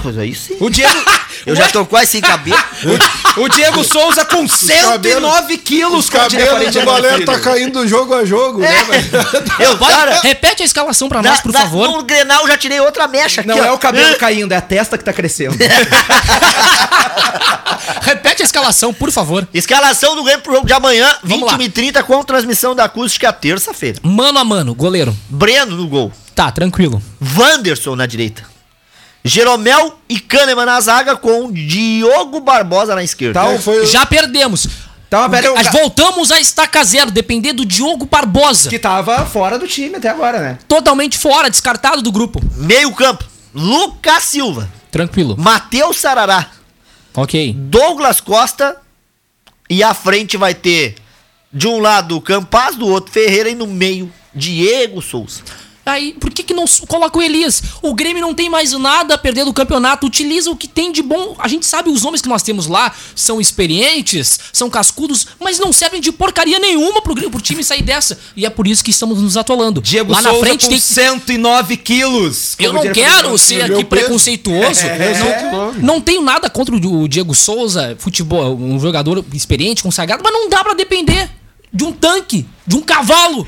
Mas, aí sim. O Diego, Eu já tô quase sem cabelo. o Diego Souza com 109 quilos, Os cabelos do Valério tá caindo jogo a jogo, né, velho? Eu, cara, Repete a escalação pra nós, por na- favor. no Grenal já tirei outra mecha aqui, Não ó. é o cabelo caindo, é a testa que tá crescendo. Repete a escalação, por favor. Escalação do Grêmio pro jogo de amanhã, Vamos 21 lá. e 30 com transmissão da acústica terça-feira. Mano a mano, goleiro. Breno no gol. Tá, tranquilo. Wanderson na direita. Jeromel e Kahneman na zaga com Diogo Barbosa na esquerda. É, foi o- Já perdemos. Mas voltamos a estaca zero, depender do Diogo Barbosa. que tava fora do time até agora, né? Totalmente fora, descartado do grupo. Meio campo. Lucas Silva. Tranquilo. Matheus Sarará. Ok. Douglas Costa. E à frente vai ter de um lado o Campaz, do outro Ferreira e no meio Diego Souza. Aí, por que, que não coloca o Elias? O Grêmio não tem mais nada a perder do campeonato. Utiliza o que tem de bom. A gente sabe os nomes que nós temos lá são experientes, são cascudos, mas não servem de porcaria nenhuma pro, pro time sair dessa. E é por isso que estamos nos atolando. Diego lá na Souza frente com tem que 109 quilos. Eu não quero ser aqui preconceituoso. É, não, é. não tenho nada contra o Diego Souza, futebol, um jogador experiente, consagrado, mas não dá pra depender de um tanque, de um cavalo,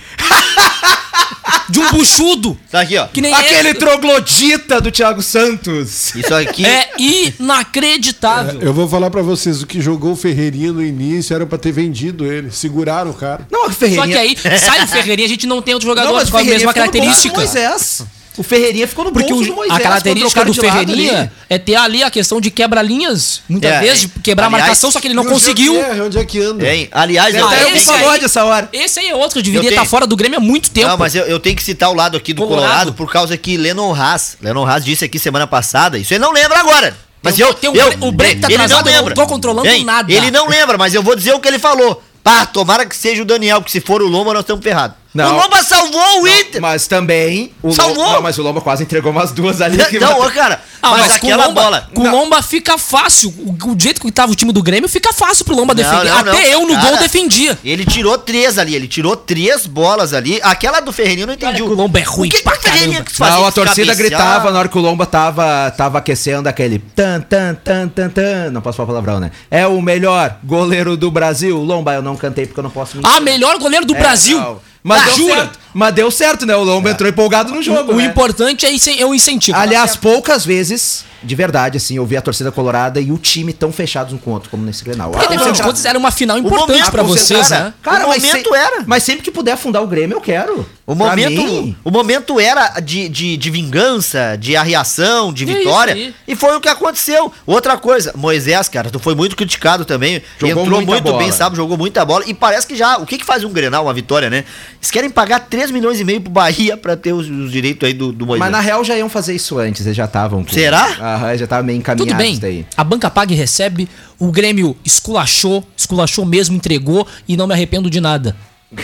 de um buchudo. Tá aqui, ó. Que nem Aquele esse. troglodita do Thiago Santos. Isso aqui. É inacreditável. Eu vou falar pra vocês, o que jogou o Ferreirinha no início era pra ter vendido ele. Seguraram o cara. Não, o Só Ferreirinha... que aí sai o Ferreirinha, a gente não tem outro Não, jogador mas o com a mesma característica. Moisés. O Ferreirinha ficou no Porque bolso o- do Moisés. a característica do Ferreirinha é ter ali a questão de quebra-linhas, muitas É, vezes, de quebrar aliás, a marcação, só que ele não onde é conseguiu. que é? Onde é que anda? Aliás, eu, Ah, eu esse tenho que- pagode essa hora. Esse aí é outro que deveria Eu estar fora do Grêmio há muito tempo. Não, mas eu, eu tenho que citar o lado aqui do Colorado, Colorado. por causa que Lennon Haas, Lennon Haas disse aqui semana passada, isso ele não lembra agora. Mas eu, eu, bre- o break tá ele atrasado, eu não tô controlando Hein? nada. Ele não lembra, mas eu vou dizer o que ele falou. Pá, tomara que seja o Daniel, porque se for o Lomba, nós estamos ferrados. Não. O Lomba salvou o Inter! Mas também. O Salvou! Lomba, não, mas o Lomba quase entregou umas duas ali. que Não, ô, cara, Ah, mas, mas, aquela com Lomba, bola. Com Não. Lomba fica fácil. O, o jeito que tava o time do Grêmio fica fácil pro Lomba Não, defender. não, Até não. eu no Cara, gol defendia. Ele tirou três ali, ele tirou três bolas ali. Aquela do Ferreirinho eu não entendi. Que o Lomba é ruim o que, pra que o Ferreirinho quis fazer? Não, a torcida cabecear? gritava na hora que o Lomba tava, tava aquecendo aquele tan, tan, tan, tan, tan. Não posso falar palavrão, né? É o melhor goleiro do Brasil. Lomba, eu não cantei porque eu não posso mentir. Ah, melhor goleiro do É, Brasil. não. Mas Ah, deu jura? certo. Mas deu certo, né? O Lomba entrou empolgado no jogo. O, o né? importante é, é o incentivo. Aliás, poucas vezes, de verdade, assim, eu vi a torcida colorada e o time tão fechados um com o outro, como nesse Grenal. Porque, Ah, afinal de contas, era uma final importante pra vocês, né? Cara, O mas momento se- era. Mas sempre que puder afundar o Grêmio, eu quero. O Pra momento, mim, o momento era de, de, de vingança, de arriação, de É vitória. E foi o que aconteceu. Outra coisa, Moisés, cara, tu foi muito criticado também. Jogou entrou muito bola. bem, sabe? Jogou muita bola. E parece que já. O que, que faz um Grenal, uma vitória, né? Eles querem pagar 3 milhões e meio pro Bahia pra ter os, os direitos aí do, do Moisés. Mas na real já iam fazer isso antes, eles já estavam. com- Será? Aham, já tava meio encaminhado Tudo bem. isso daí. A banca paga e recebe. O Grêmio esculachou, esculachou mesmo, entregou e não me arrependo de nada.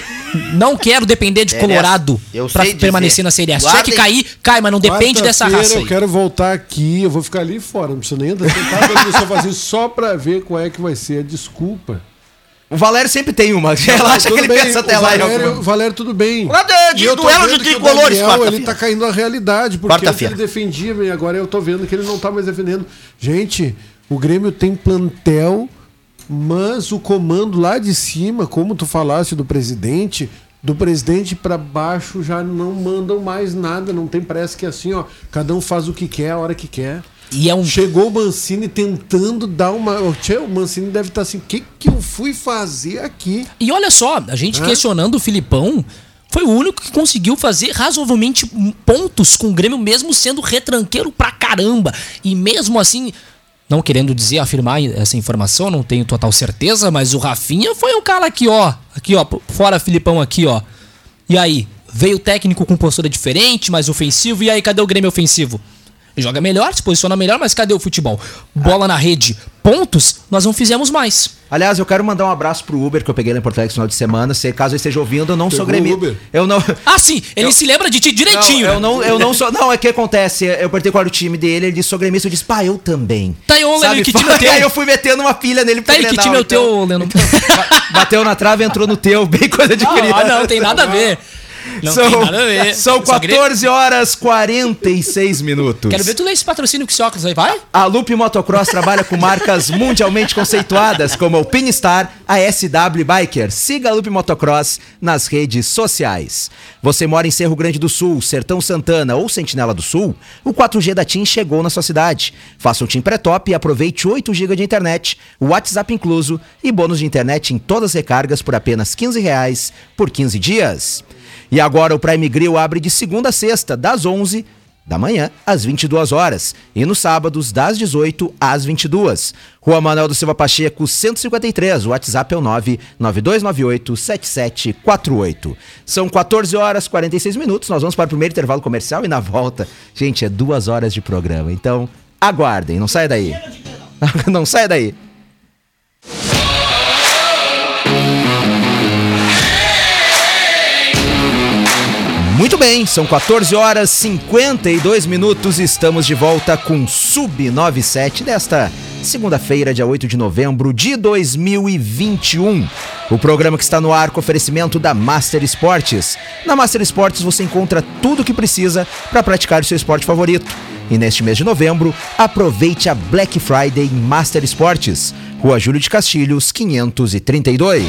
Não quero depender de É, Colorado eu pra sei dizer. permanecer na Série A. Se tiver que cair, cai, mas não depende dessa raça aí. Eu quero voltar aqui, eu vou ficar ali fora, não preciso nem andar sentado ali no sofazinho só pra ver qual é que vai ser a desculpa. O Valério sempre tem uma. Relaxa que ele bem, pensa até o lá Valério. Valério, tudo bem. Lá de- de duelo de tricolores, Daniel, ele tá caindo na realidade, porque ele defendia e agora eu tô vendo que ele não tá mais defendendo. Gente, o Grêmio tem plantel, mas o comando lá de cima, como tu falaste do presidente, do presidente pra baixo já não mandam mais nada, não tem parece que é assim, ó, cada um faz o que quer a hora que quer. E é um Chegou o Mancini tentando dar uma. Tchê, o Mancini deve estar assim: o que, que eu fui fazer aqui? E olha só, a gente Hã? questionando o Filipão, foi o único que conseguiu fazer razoavelmente pontos com o Grêmio, mesmo sendo retranqueiro pra caramba. E mesmo assim, não querendo dizer, afirmar essa informação, não tenho total certeza, mas o Rafinha foi o cara aqui, ó. Aqui, ó, fora Filipão aqui, ó. E aí? Veio o técnico com postura diferente, mais ofensivo, e aí cadê o Grêmio ofensivo? Joga melhor, se posiciona melhor, mas cadê o futebol? Bola na rede, pontos, nós não fizemos mais. Aliás, eu quero mandar um abraço pro Uber que eu peguei lá em Porto Alegre no final de semana. Se caso ele esteja ouvindo, eu não sou Pegou o gremista. Eu não. Ah, sim, ele se lembra de ti direitinho. Não, eu né? não, eu não sou. Não, é que acontece. Eu perguntei qual era o time dele, ele disse sou gremista. Eu disse, pá, eu também. Tá aí, ô, Leno, que time é teu? Aí eu fui metendo uma pilha nele Tá aí, que time é o então. teu, Leno? Ba- Bateu na trave, entrou no teu, bem coisa de criança. Ah, não, tem nada a ver. Não são, tem nada a ver. São Só queria- 14 horas 46 minutos. Quero ver tu ler esse patrocínio com esse óculos aí, vai? A Loop Motocross trabalha com marcas mundialmente conceituadas como o Pinstar, a SW Biker. Siga a Loop Motocross nas redes sociais. Você mora em Cerro Grande do Sul, Sertão Santana ou Sentinela do Sul? O 4G da TIM chegou na sua cidade. Faça um TIM pré-top e aproveite 8 GB de internet, WhatsApp incluso e bônus de internet em todas as recargas por apenas 15 reais por 15 dias. E agora o Prime Grill abre de segunda a sexta, das 11 da manhã às 22 horas e nos sábados das 18 às 22. Rua Manuel do Silva Pacheco, 153. O WhatsApp é o 992987748. São 14 horas 46 minutos. Nós vamos para o primeiro intervalo comercial e na volta, gente, é duas horas de programa. Então, aguardem, não saia daí. não saia daí. Muito bem, são 14 horas 52 minutos. Estamos de volta com Sub 97 desta segunda-feira, dia 8 de novembro de 2021. O programa que está no ar com oferecimento da Master Esportes. Na Master Esportes você encontra tudo o que precisa para praticar o seu esporte favorito. E neste mês de novembro, aproveite a Black Friday Master Esportes. Rua Júlio de Castilhos, 532.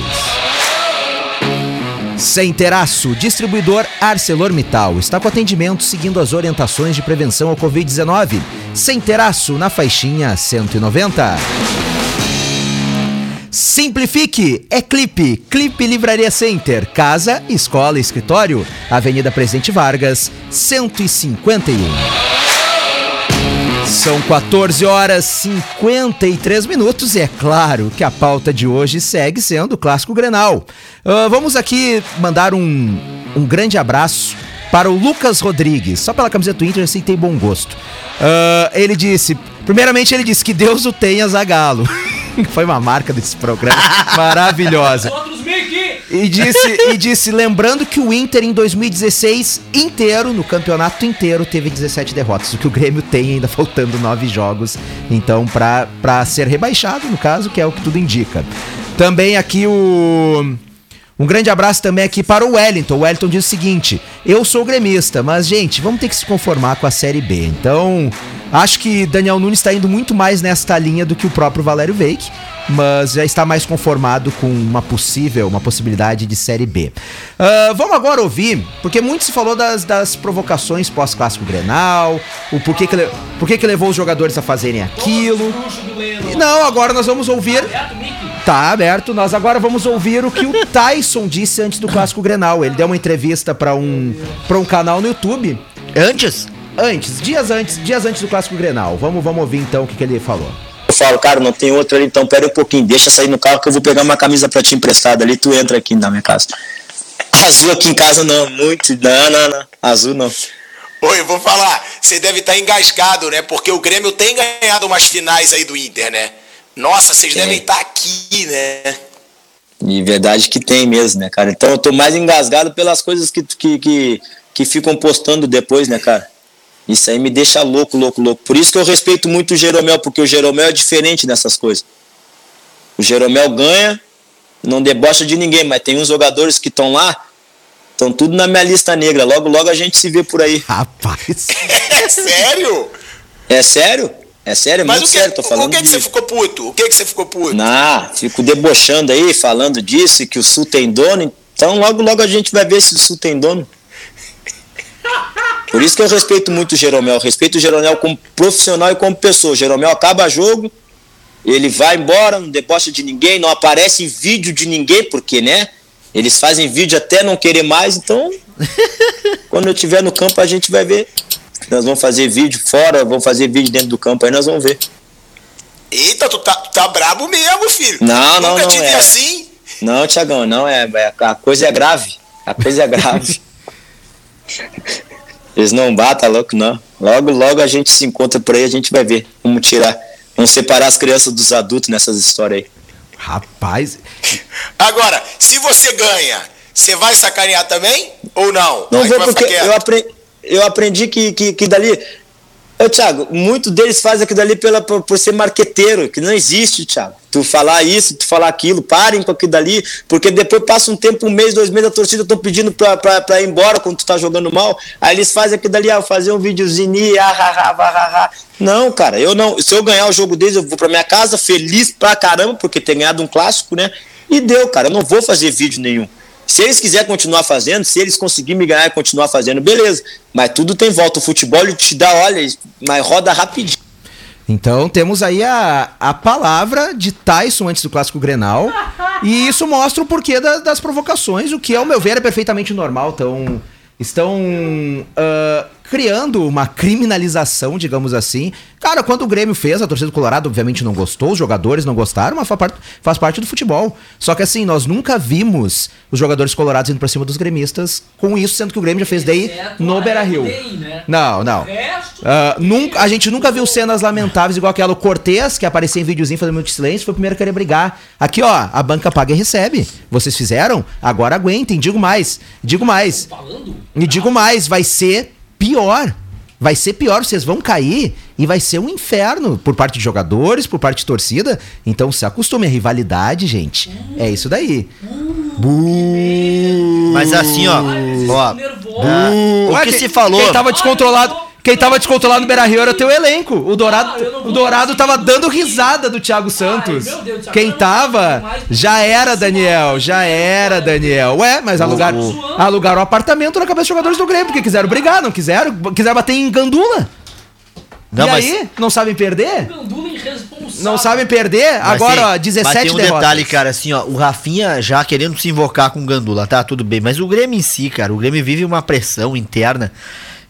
Sem Teraço, distribuidor ArcelorMittal, está com atendimento seguindo as orientações de prevenção ao Covid-19. Sem Teraço, na faixinha 190. Simplifique, é Clipe, Clipe Livraria Center, casa, escola, escritório, Avenida Presidente Vargas, 151. São 14 horas 53 minutos e é claro que a pauta de hoje segue sendo o Clássico Grenal. Ah, vamos aqui mandar um, um grande abraço para o Lucas Rodrigues, só pela camiseta do Inter assim tem bom gosto. Ah, ele disse, primeiramente ele disse que Deus o tenha Zagalo. Foi uma marca desse programa maravilhosa. Outros! E disse, e disse, lembrando que o Inter em 2016 inteiro, no campeonato inteiro, teve 17 derrotas. O que o Grêmio tem ainda faltando nove jogos. Então, pra ser rebaixado, no caso, que é o que tudo indica. Também aqui o. Um grande abraço também aqui para o Wellington. O Wellington diz o seguinte: Eu sou gremista, mas, gente, vamos ter que se conformar com a Série B. Então, acho que Daniel Nunes está indo muito mais nesta linha do que o próprio Valério Veik, mas já está mais conformado com uma possível, uma possibilidade de Série B. Ah, vamos agora ouvir, porque muito se falou das, das provocações pós-clássico Grenal, o porquê que, le- porquê que levou os jogadores a fazerem aquilo. E Não, agora nós vamos ouvir. Tá aberto. Nós agora vamos ouvir o que o Tyson disse antes do clássico Grenal. Ele deu uma entrevista para um para um canal no YouTube Antes? antes, dias antes, dias antes do clássico Grenal. Vamos vamos ouvir então o que, que ele falou. Eu falo, cara, não tem outro ali, então pera um pouquinho, deixa sair no carro que eu vou pegar uma camisa pra ti emprestada ali, tu entra aqui na minha casa. Azul aqui em casa não, muito, não, não, não, azul não. Oi, eu vou falar, você deve estar engasgado, né? Porque o Grêmio tem ganhado umas finais aí do Inter, né? Nossa, vocês Tem. devem estar aqui, né? E verdade que tem mesmo, né, cara? Então eu tô mais engasgado pelas coisas que, que, que, que ficam postando depois, né, cara? Isso aí me deixa louco, louco, louco. Por isso que eu respeito muito o Jeromel, porque o Jeromel é diferente nessas coisas. O Jeromel ganha, não debocha de ninguém, mas tem uns jogadores que estão lá, estão tudo na minha lista negra. Logo, logo a gente se vê por aí. Rapaz. É sério? É sério? É sério, é Mas muito o que, sério, tô o falando que, que você ficou puto? O que, que você ficou puto? Não, fico debochando aí, falando disso, que o Sul tem dono. Então logo, logo a gente vai ver se o Sul tem dono. Por isso que eu respeito muito o Jeromel. Eu respeito o Jeromel como profissional e como pessoa. O Jeromel acaba jogo, ele vai embora, não debocha de ninguém, não aparece em vídeo de ninguém, porque, né? Eles fazem vídeo até não querer mais, então. quando eu estiver no campo, a gente vai ver. Nós vamos fazer vídeo fora, vamos fazer vídeo dentro do campo, aí nós vamos ver. Eita, tu tá, tu tá brabo mesmo, filho. Não, não, Nunca não, te vi é. assim. Não, Tiagão, não, é, é- a coisa é grave. A coisa é grave. Eles não batam, louco, não. Logo, logo a gente se encontra por aí, a gente vai ver. Vamos tirar. Vamos separar as crianças dos adultos nessas histórias aí. Rapaz, Agora, se você ganha, você vai sacanear também? Ou não? Não Aí vou porque eu, quieto. Eu aprendi que, que, que dali. Ô, Thiago, muito deles fazem aquilo dali pela, por, por ser marqueteiro, que não existe, Thiago. Tu falar isso, tu falar aquilo, parem com aquilo dali, porque depois passa um tempo, um mês, dois meses, a torcida estão pedindo pra, pra, pra ir embora quando tu tá jogando mal. Aí eles fazem aquilo dali, ah, fazer um videozinho, ah, ah, ah, ah, ah. Não, cara, eu não. Se eu ganhar o jogo deles, eu vou pra minha casa feliz pra caramba, porque ter ganhado um clássico, né? E deu, cara, eu não vou fazer vídeo nenhum. Se eles quiserem continuar fazendo, se eles conseguirem me ganhar e continuar fazendo, beleza. Mas tudo tem volta. O futebol te dá, olha, mas roda rapidinho. Então temos aí a, a palavra de Tyson antes do clássico Grenal. e isso mostra o porquê da- das provocações, o que, ao meu ver, é perfeitamente normal. Então, estão ah, criando uma criminalização, digamos assim. Cara, quando o Grêmio fez, a torcida do Colorado obviamente não gostou, os jogadores não gostaram, mas faz parte, faz parte do futebol. Só que assim, nós nunca vimos os jogadores colorados indo pra cima dos gremistas com isso, sendo que o Grêmio já fez daí no Beira-Rio. Né? Não, não. Ah, nunca, a gente nunca viu cenas lamentáveis igual aquela o Cortez, que aparecia em videozinho fazendo muito silêncio, foi o primeiro a querer brigar. Aqui, ó, a banca paga e recebe. Vocês fizeram? Agora aguentem. Digo mais. Digo mais. E digo mais, vai ser pior. Vai ser pior, vocês vão cair e vai ser um inferno por parte de jogadores, por parte de torcida. Então se acostume a rivalidade, gente. É isso daí. Mas assim, ó, ó, nervoso. o que se falou, Quem tava descontrolado, quem tava descontrolado no Beira Rio era teu elenco. O Dourado, Ah, o Dourado tava dando risada do Thiago Santos. meu Deus, Thiago, quem tava já era Daniel, já era Daniel. Ué, mas alugaram, alugaram o apartamento na cabeça dos jogadores do Grêmio, porque quiseram brigar, não quiseram, quiseram bater em Gandula. Não, e mas- aí, não sabem perder? Não sabem perder? Mas Agora, tem- ó, 17 Mas tem um derrotas. detalhe, cara, assim, ó, o Rafinha já querendo se invocar com o Gandula, tá? Tudo bem, mas o Grêmio em si, cara, o Grêmio vive uma pressão interna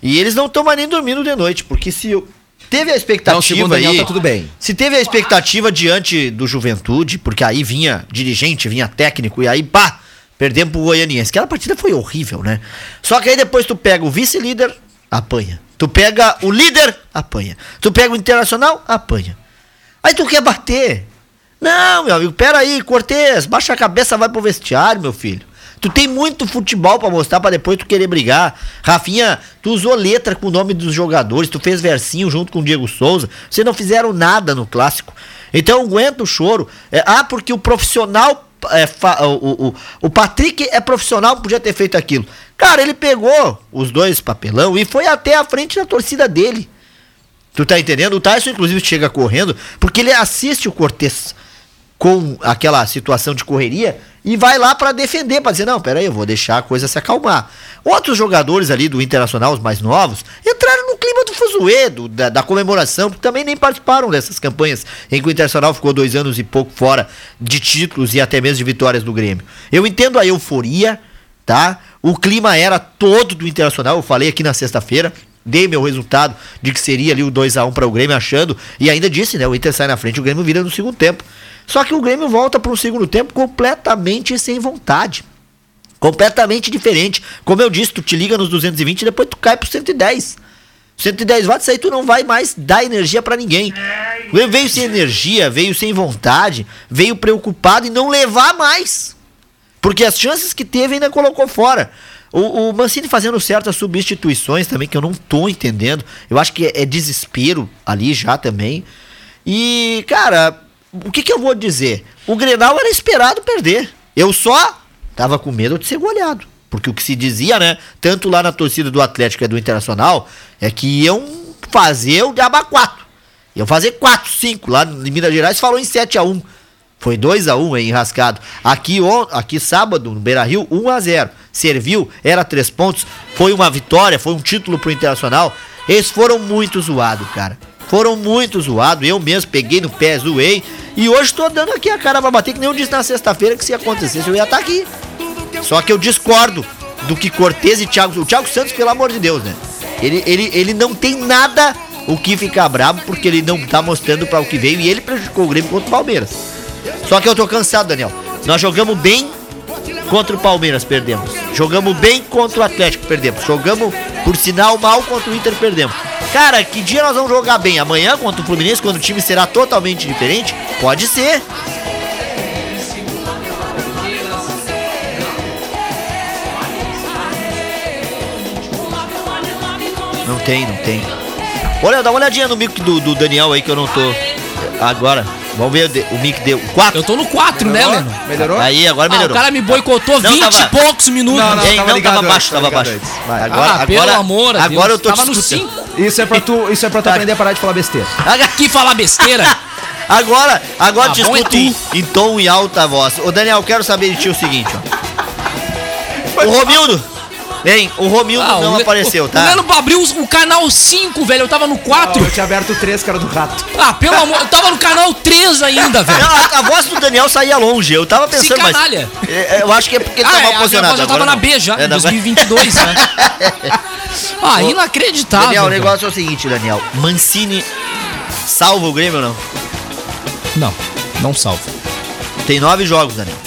e eles não estão mais nem dormindo de noite, porque se eu- teve a Não, expectativa segundo o Daniel, aí, tá tudo bem. se teve a expectativa diante do Juventude, porque aí vinha dirigente, vinha técnico e aí pá, perdemos pro Goianiense. Aquela partida foi horrível, né? Só que aí depois tu pega o vice-líder, apanha. Tu pega o líder, apanha. Tu pega o internacional, apanha. Aí tu quer bater. Não, meu amigo, pera aí, Cortez, baixa a cabeça, vai pro vestiário, meu filho. Tu tem muito futebol pra mostrar pra depois tu querer brigar. Rafinha, tu usou letra com o nome dos jogadores, tu fez versinho junto com o Diego Souza. Vocês não fizeram nada no clássico. Então aguenta o choro. É, ah, porque o profissional. é, fa- o, o, o- o Patrick é profissional, podia ter feito aquilo. Cara, ele pegou os dois papelão e foi até a frente da torcida dele. Tu tá entendendo? O Tyson, inclusive, chega correndo porque ele assiste o Cortez com aquela situação de correria e vai lá pra defender, pra dizer, não, peraí, eu vou deixar a coisa se acalmar. Outros jogadores ali do Internacional, os mais novos, entraram no clima do fuzuê, do- da, da comemoração, porque também nem participaram dessas campanhas em que o Internacional ficou dois anos e pouco fora de títulos e até mesmo de vitórias do Grêmio. Eu entendo a euforia, tá? O clima era todo do Internacional, eu falei aqui na sexta-feira, dei meu resultado de que seria ali o 2 a 1 para o Grêmio achando e ainda disse, né, o Inter sai na frente, o Grêmio vira no segundo tempo. Só que o Grêmio volta para um segundo tempo completamente sem vontade. Completamente diferente. Como eu disse, tu te liga nos 220 e depois tu cai pro 110. 110 watts aí tu não vai mais dar energia pra ninguém. O Grêmio veio sem energia, veio sem vontade, veio preocupado em não levar mais. Porque as chances que teve ainda colocou fora. O, o Mancini fazendo certas substituições também, que eu não tô entendendo. Eu acho que é, é desespero ali já também. E, cara, o que, que eu vou dizer? O Grenal era esperado perder. Eu só tava com medo de ser goleado. Porque o que se dizia, né? Tanto lá na torcida do Atlético e do Internacional, é que iam fazer o Diaba 4. Iam fazer 4, 5. Lá em Minas Gerais falou em 7 a 1 foi 2 a 1 aí, enrascado. Aqui, on, aqui sábado, no Beira Rio, 1 a 0 Serviu, era 3 pontos. Foi uma vitória, foi um título pro Internacional. Eles foram muito zoados, cara. Foram muito zoados. Eu mesmo peguei no pé, zoei. E hoje tô dando aqui a cara pra bater, que nem eu disse na sexta-feira que se acontecesse eu ia estar aqui. Só que eu discordo do que Cortez e Thiago. O Thiago Santos, pelo amor de Deus, né? Ele, ele, ele não tem nada o que ficar bravo, porque ele não tá mostrando para o que veio e ele prejudicou o Grêmio contra o Palmeiras. Só que eu tô cansado, Daniel. Nós jogamos bem contra o Palmeiras, perdemos. Jogamos bem contra o Atlético, perdemos. Jogamos, por sinal, mal contra o Inter, perdemos. Cara, que dia nós vamos jogar bem? Amanhã contra o Fluminense, quando o time será totalmente diferente? Pode ser. Não tem, não tem. Olha, dá uma olhadinha no mic do, do Daniel aí que eu não tô. Agora. Vamos ver o o mic deu. 4. Eu tô no 4, né, Leno? Melhorou? Aí, agora Ah, o melhorou. cara me boicotou Não, 20 tava- e poucos minutos. Não, não, Hein, tava não, ligado tava baixo, tava tava baixo. Vai. Agora, ah, pelo agora, amor a agora Deus. eu tô Tava no discutindo. 5. Isso é pra tu, isso é pra tu aprender a parar de falar besteira. Que falar besteira. Agora, agora Ah, te é escuto em, em tom e alta voz. Ô Daniel, quero saber de ti o seguinte, ó. O Romildo. Hein, o Romildo Ah, não o apareceu, o- tá? O Leno abriu o canal 5, velho. Eu tava no 4. Eu tinha aberto três, cara do rato. Ah, pelo amor. Eu tava no canal 3 ainda, velho. A, a voz do Daniel saía longe. Eu tava Se pensando, mas. canalha. É, é, eu acho que é porque ele Ah, tá é, a posicionado. voz já tava na. B já, É, em na- 2022, né? Ah, Ô, inacreditável. Daniel, o negócio é o seguinte, Daniel. Mancini salva o Grêmio ou não? Não, não salva. Tem nove jogos, Daniel.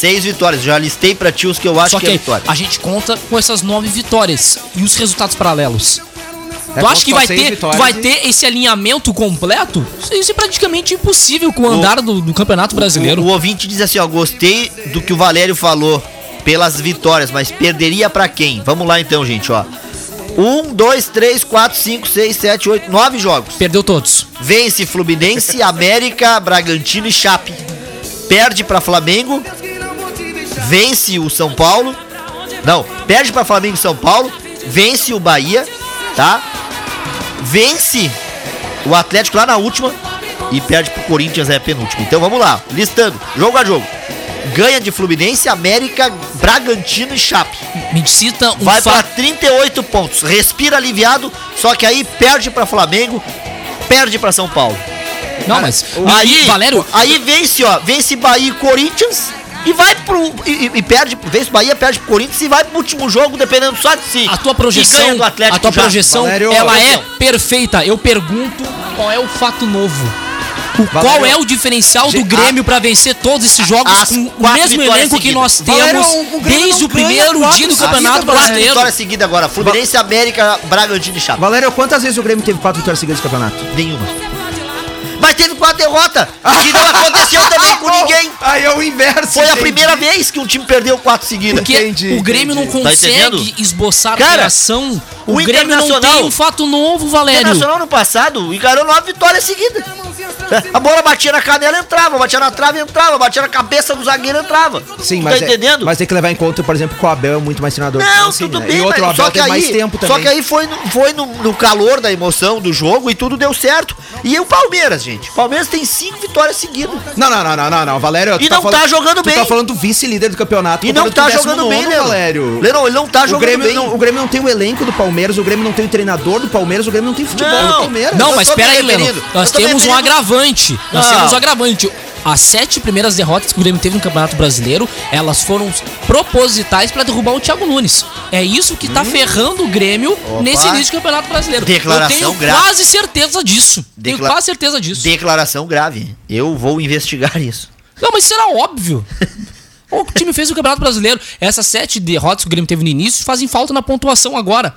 Seis vitórias. Já listei pra ti os que eu acho Só que que é vitória. a gente conta com essas nove vitórias e os resultados paralelos. É, tu acha que vai ter, vai e- ter esse alinhamento completo? Isso- é praticamente impossível com o andar do, do Campeonato Brasileiro. O, o ouvinte diz assim, ó, gostei do que o Valério falou pelas vitórias, mas perderia pra quem? Vamos lá então, gente, ó. Um, dois, três, quatro, cinco, seis, sete, oito, nove jogos. Perdeu todos. Vence Fluminense, América, Bragantino e Chape. Perde pra Flamengo. Vence o São Paulo. Não, perde pra Flamengo e São Paulo. Vence o Bahia, tá? Vence o Atlético lá na última e perde pro Corinthians é a penúltima. Então vamos lá, listando, jogo a jogo. Ganha de Fluminense, América, Bragantino e Chape. Me cita um Vai fato. 38 pontos. Respira aliviado, só que aí perde pra Flamengo, perde pra São Paulo. Não, mas. Aí, Valério, aí vence, ó, vence Bahia e Corinthians e vai pro e, e- e perde, vence Bahia, perde pro Corinthians e vai pro último jogo dependendo só de si. a tua projeção, do Atlético a tua já. projeção, Valério, ela é Valério. perfeita. Eu pergunto qual é o fato novo. O- qual Valério, é o diferencial do Grêmio pra vencer todos esses jogos as com o mesmo elenco que nós Valério, temos o- o desde o primeiro dia do Campeonato Brasileiro? vitórias seguidas agora. Fluminense, América, Bragantino e Chape. Valério, quantas vezes o Grêmio teve quatro vitórias seguidas no campeonato? Nenhuma. Mas teve quatro derrotas. Que não aconteceu também com ninguém. Aí é o inverso. Foi a entendi. primeira vez que um time perdeu quatro seguidas. Porque Entendi, o Grêmio não entendi. Tá consegue entendendo? esboçar Cara, reação. O, o Grêmio não tem um fato novo, O Valério. Internacional no passado encarou nove vitórias seguidas. A bola batia na canela entrava, batia na trave entrava, batia na cabeça do zagueiro entrava. Sim, tá mas, é- entendendo? mas tem que levar em conta, por exemplo, que o Abel é muito mais treinador que o Não, Mancini, tudo né? bem, E outro, o mas Abel só que tem mais aí, tempo também. só que aí foi, no, foi no, no calor da emoção do jogo e tudo deu certo. E o Palmeiras, gente. O Palmeiras tem cinco vitórias seguidas. Não, não, não, não, não, não, Valério. Tu E não tá jogando tu bem. tá falando do vice-líder do campeonato. E não tá do jogando bem, 19º, Leno. Valério. Leno, ele não tá o jogando Grêmio, bem. Não, o Grêmio não tem o elenco do Palmeiras, o Grêmio não tem o treinador do Palmeiras, o Grêmio não tem futebol Não. do Palmeiras. Não, Eu mas tô me pera aí, referindo- Nós temos um agravante. Nós Não. temos um agravante. As sete primeiras derrotas que o Grêmio teve no Campeonato Brasileiro, elas foram propositais pra derrubar o Thiago Nunes. É isso que tá ferrando o Grêmio nesse início de Campeonato Brasileiro. Declaração Eu tenho grave. quase certeza disso. Tenho Decla- quase certeza disso. Declaração grave. Eu vou investigar isso. Não, mas isso era óbvio. o que o time fez no Campeonato Brasileiro. Essas sete derrotas que o Grêmio teve no início fazem falta na pontuação agora.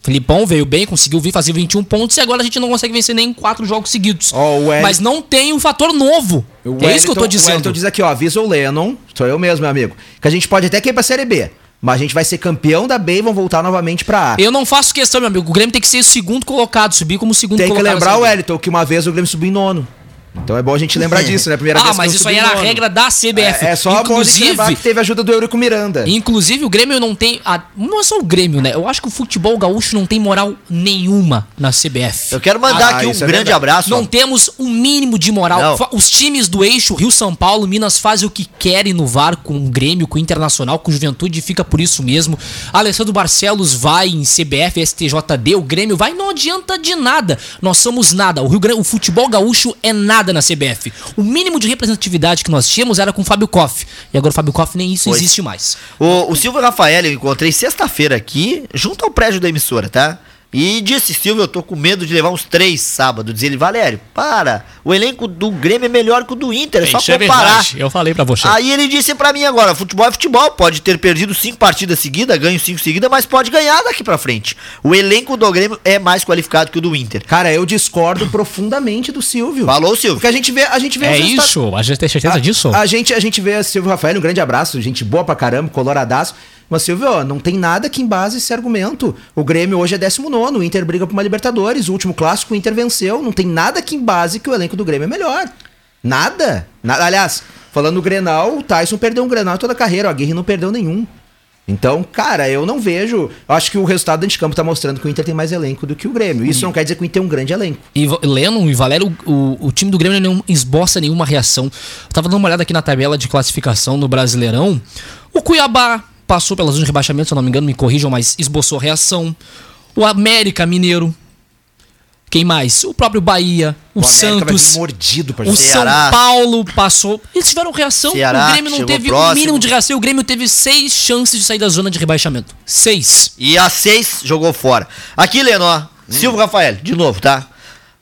Filipão veio bem, conseguiu vir fazer 21 pontos e agora a gente não consegue vencer nem quatro jogos seguidos. Ó, o Wellington- Mas não tem um fator novo. O é isso que eu tô O dizendo. Wellington diz aqui, ó, avisa o Lennon, sou eu mesmo, meu amigo, que a gente pode até cair pra Série B, mas a gente vai ser campeão da B e vão voltar novamente pra A. Eu não faço questão, meu amigo. O Grêmio tem que ser o segundo colocado, subir como segundo Tem que colocado. lembrar, nessa liga. Wellington, que uma vez o Grêmio subiu em nono. Então é bom a gente lembrar disso, né? Primeira Ah, vez que mas isso aí era a regra da CBF. É, é só bom a Inclusive, que teve ajuda do Eurico Miranda. Inclusive, o Grêmio não tem. a- não é só o Grêmio, né? Eu acho que o futebol gaúcho não tem moral nenhuma na CBF. Eu quero mandar Ah, aqui um é grande verdade. abraço. Não ó. temos um mínimo de moral. Não. Os times do eixo Rio São Paulo, Minas fazem o que querem no VAR com o Grêmio, com o Internacional, com o Juventude, fica por isso mesmo. Alessandro Barcelos vai em CBF, STJD, o Grêmio vai, não adianta de nada. Nós somos nada. O, Rio Grande, o futebol gaúcho é nada na CBF. O mínimo de representatividade que nós tínhamos era com o Fábio Koff. E agora o Fábio Koff nem isso Pois. existe mais. O, o Silvio Rafael eu encontrei sexta-feira aqui, junto ao prédio da emissora, tá? E disse, Silvio, eu tô com medo de levar uns três sábados. Diz ele, Valério, para. O elenco do Grêmio é melhor que o do Inter, é só Isso é comparar. verdade. Eu falei pra você. Aí ele disse pra mim agora, futebol é futebol, pode ter perdido cinco partidas seguidas, ganho cinco seguidas, mas pode ganhar daqui pra frente. O elenco do Grêmio é mais qualificado que o do Inter. Cara, eu discordo profundamente do Silvio. Falou, Silvio? Porque a gente vê, a gente vê é isso? A gente tem certeza a, disso? A gente, a gente vê Silvio Rafael, um grande abraço, gente boa pra caramba, coloradaço. Mas, Silvio, ó, não tem nada que embase esse argumento. O Grêmio hoje é 19, o Inter briga por uma Libertadores, o último clássico o Inter venceu. Não tem nada que embase que o elenco do Grêmio é melhor. Nada. Nada. Aliás, falando no Grenal, o Tyson perdeu um Grenal toda a carreira, o Aguirre não perdeu nenhum. Então, cara, eu não vejo. Acho que o resultado dentro de campo tá mostrando que o Inter tem mais elenco do que o Grêmio. Isso não quer dizer que o Inter tem um grande elenco. E Lennon e Valério, o, o time do Grêmio não esboça nenhuma reação. Eu tava dando uma olhada aqui na tabela de classificação no Brasileirão. O Cuiabá passou pela zona de rebaixamento, se eu não me engano, me corrijam, mas esboçou reação. O América Mineiro. Quem mais? O próprio Bahia, o, vir Santos. mordido, O. Ceará. São Paulo passou. Eles tiveram reação. Ceará, o Grêmio não teve o mínimo de reação. O Grêmio teve seis chances de sair da zona de rebaixamento. Seis. E a 6 jogou fora. Aqui, Lenó, Silvio Rafael, de novo, tá?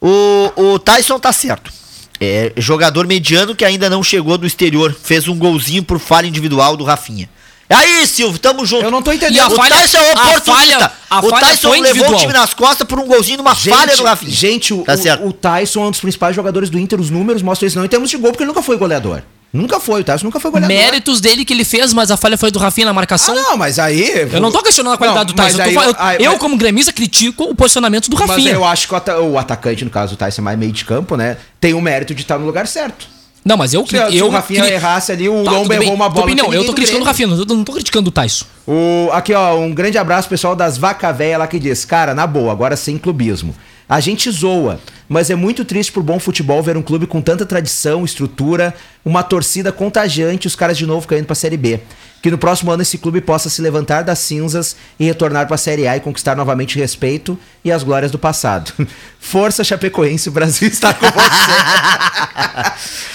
O, o Tyson tá certo. É jogador mediano que ainda não chegou do exterior. Fez um golzinho por falha individual do Rafinha. Aí, Silvio, tamo junto. Eu não tô entendendo. E a O falha- Tyson é a oportunista. falha- a o Tyson foi levou o time nas costas por um golzinho numa falha do Rafinha. Gente, o, Tá o- certo. o Tyson é um dos principais jogadores do Inter, os números mostram isso não em termos de gol, porque ele nunca foi goleador. Nunca foi, o Tyson nunca foi goleador. Méritos dele que ele fez, mas a falha foi do Rafinha na Ah, marcação. não, mas aí. Eu não tô questionando a qualidade Não, do Tyson. mas eu, tô aí- aí- eu, mas- como gremista, critico o posicionamento do Mas Rafinha. eu acho que o atacante, no caso, o Tyson é mais meio de campo, né? Tem o mérito de estar no lugar certo. Não, mas eu Se, se eu o Rafinha cri- errasse ali, o Tá, Lomba errou uma bola. opinião, não eu tô criticando o. Rafinha, não tô, não tô criticando o Tyson. O, aqui, ó, um grande abraço, pessoal das Vaca Véia lá que diz: Cara, na boa, agora sem clubismo. A gente zoa, mas é muito triste pro bom futebol ver um clube com tanta tradição, estrutura, uma torcida contagiante e os caras de novo caindo pra Série B. Que no próximo ano esse clube possa se levantar das cinzas e retornar pra Série A e conquistar novamente respeito e as glórias do passado. Força Chapecoense, o Brasil está com você.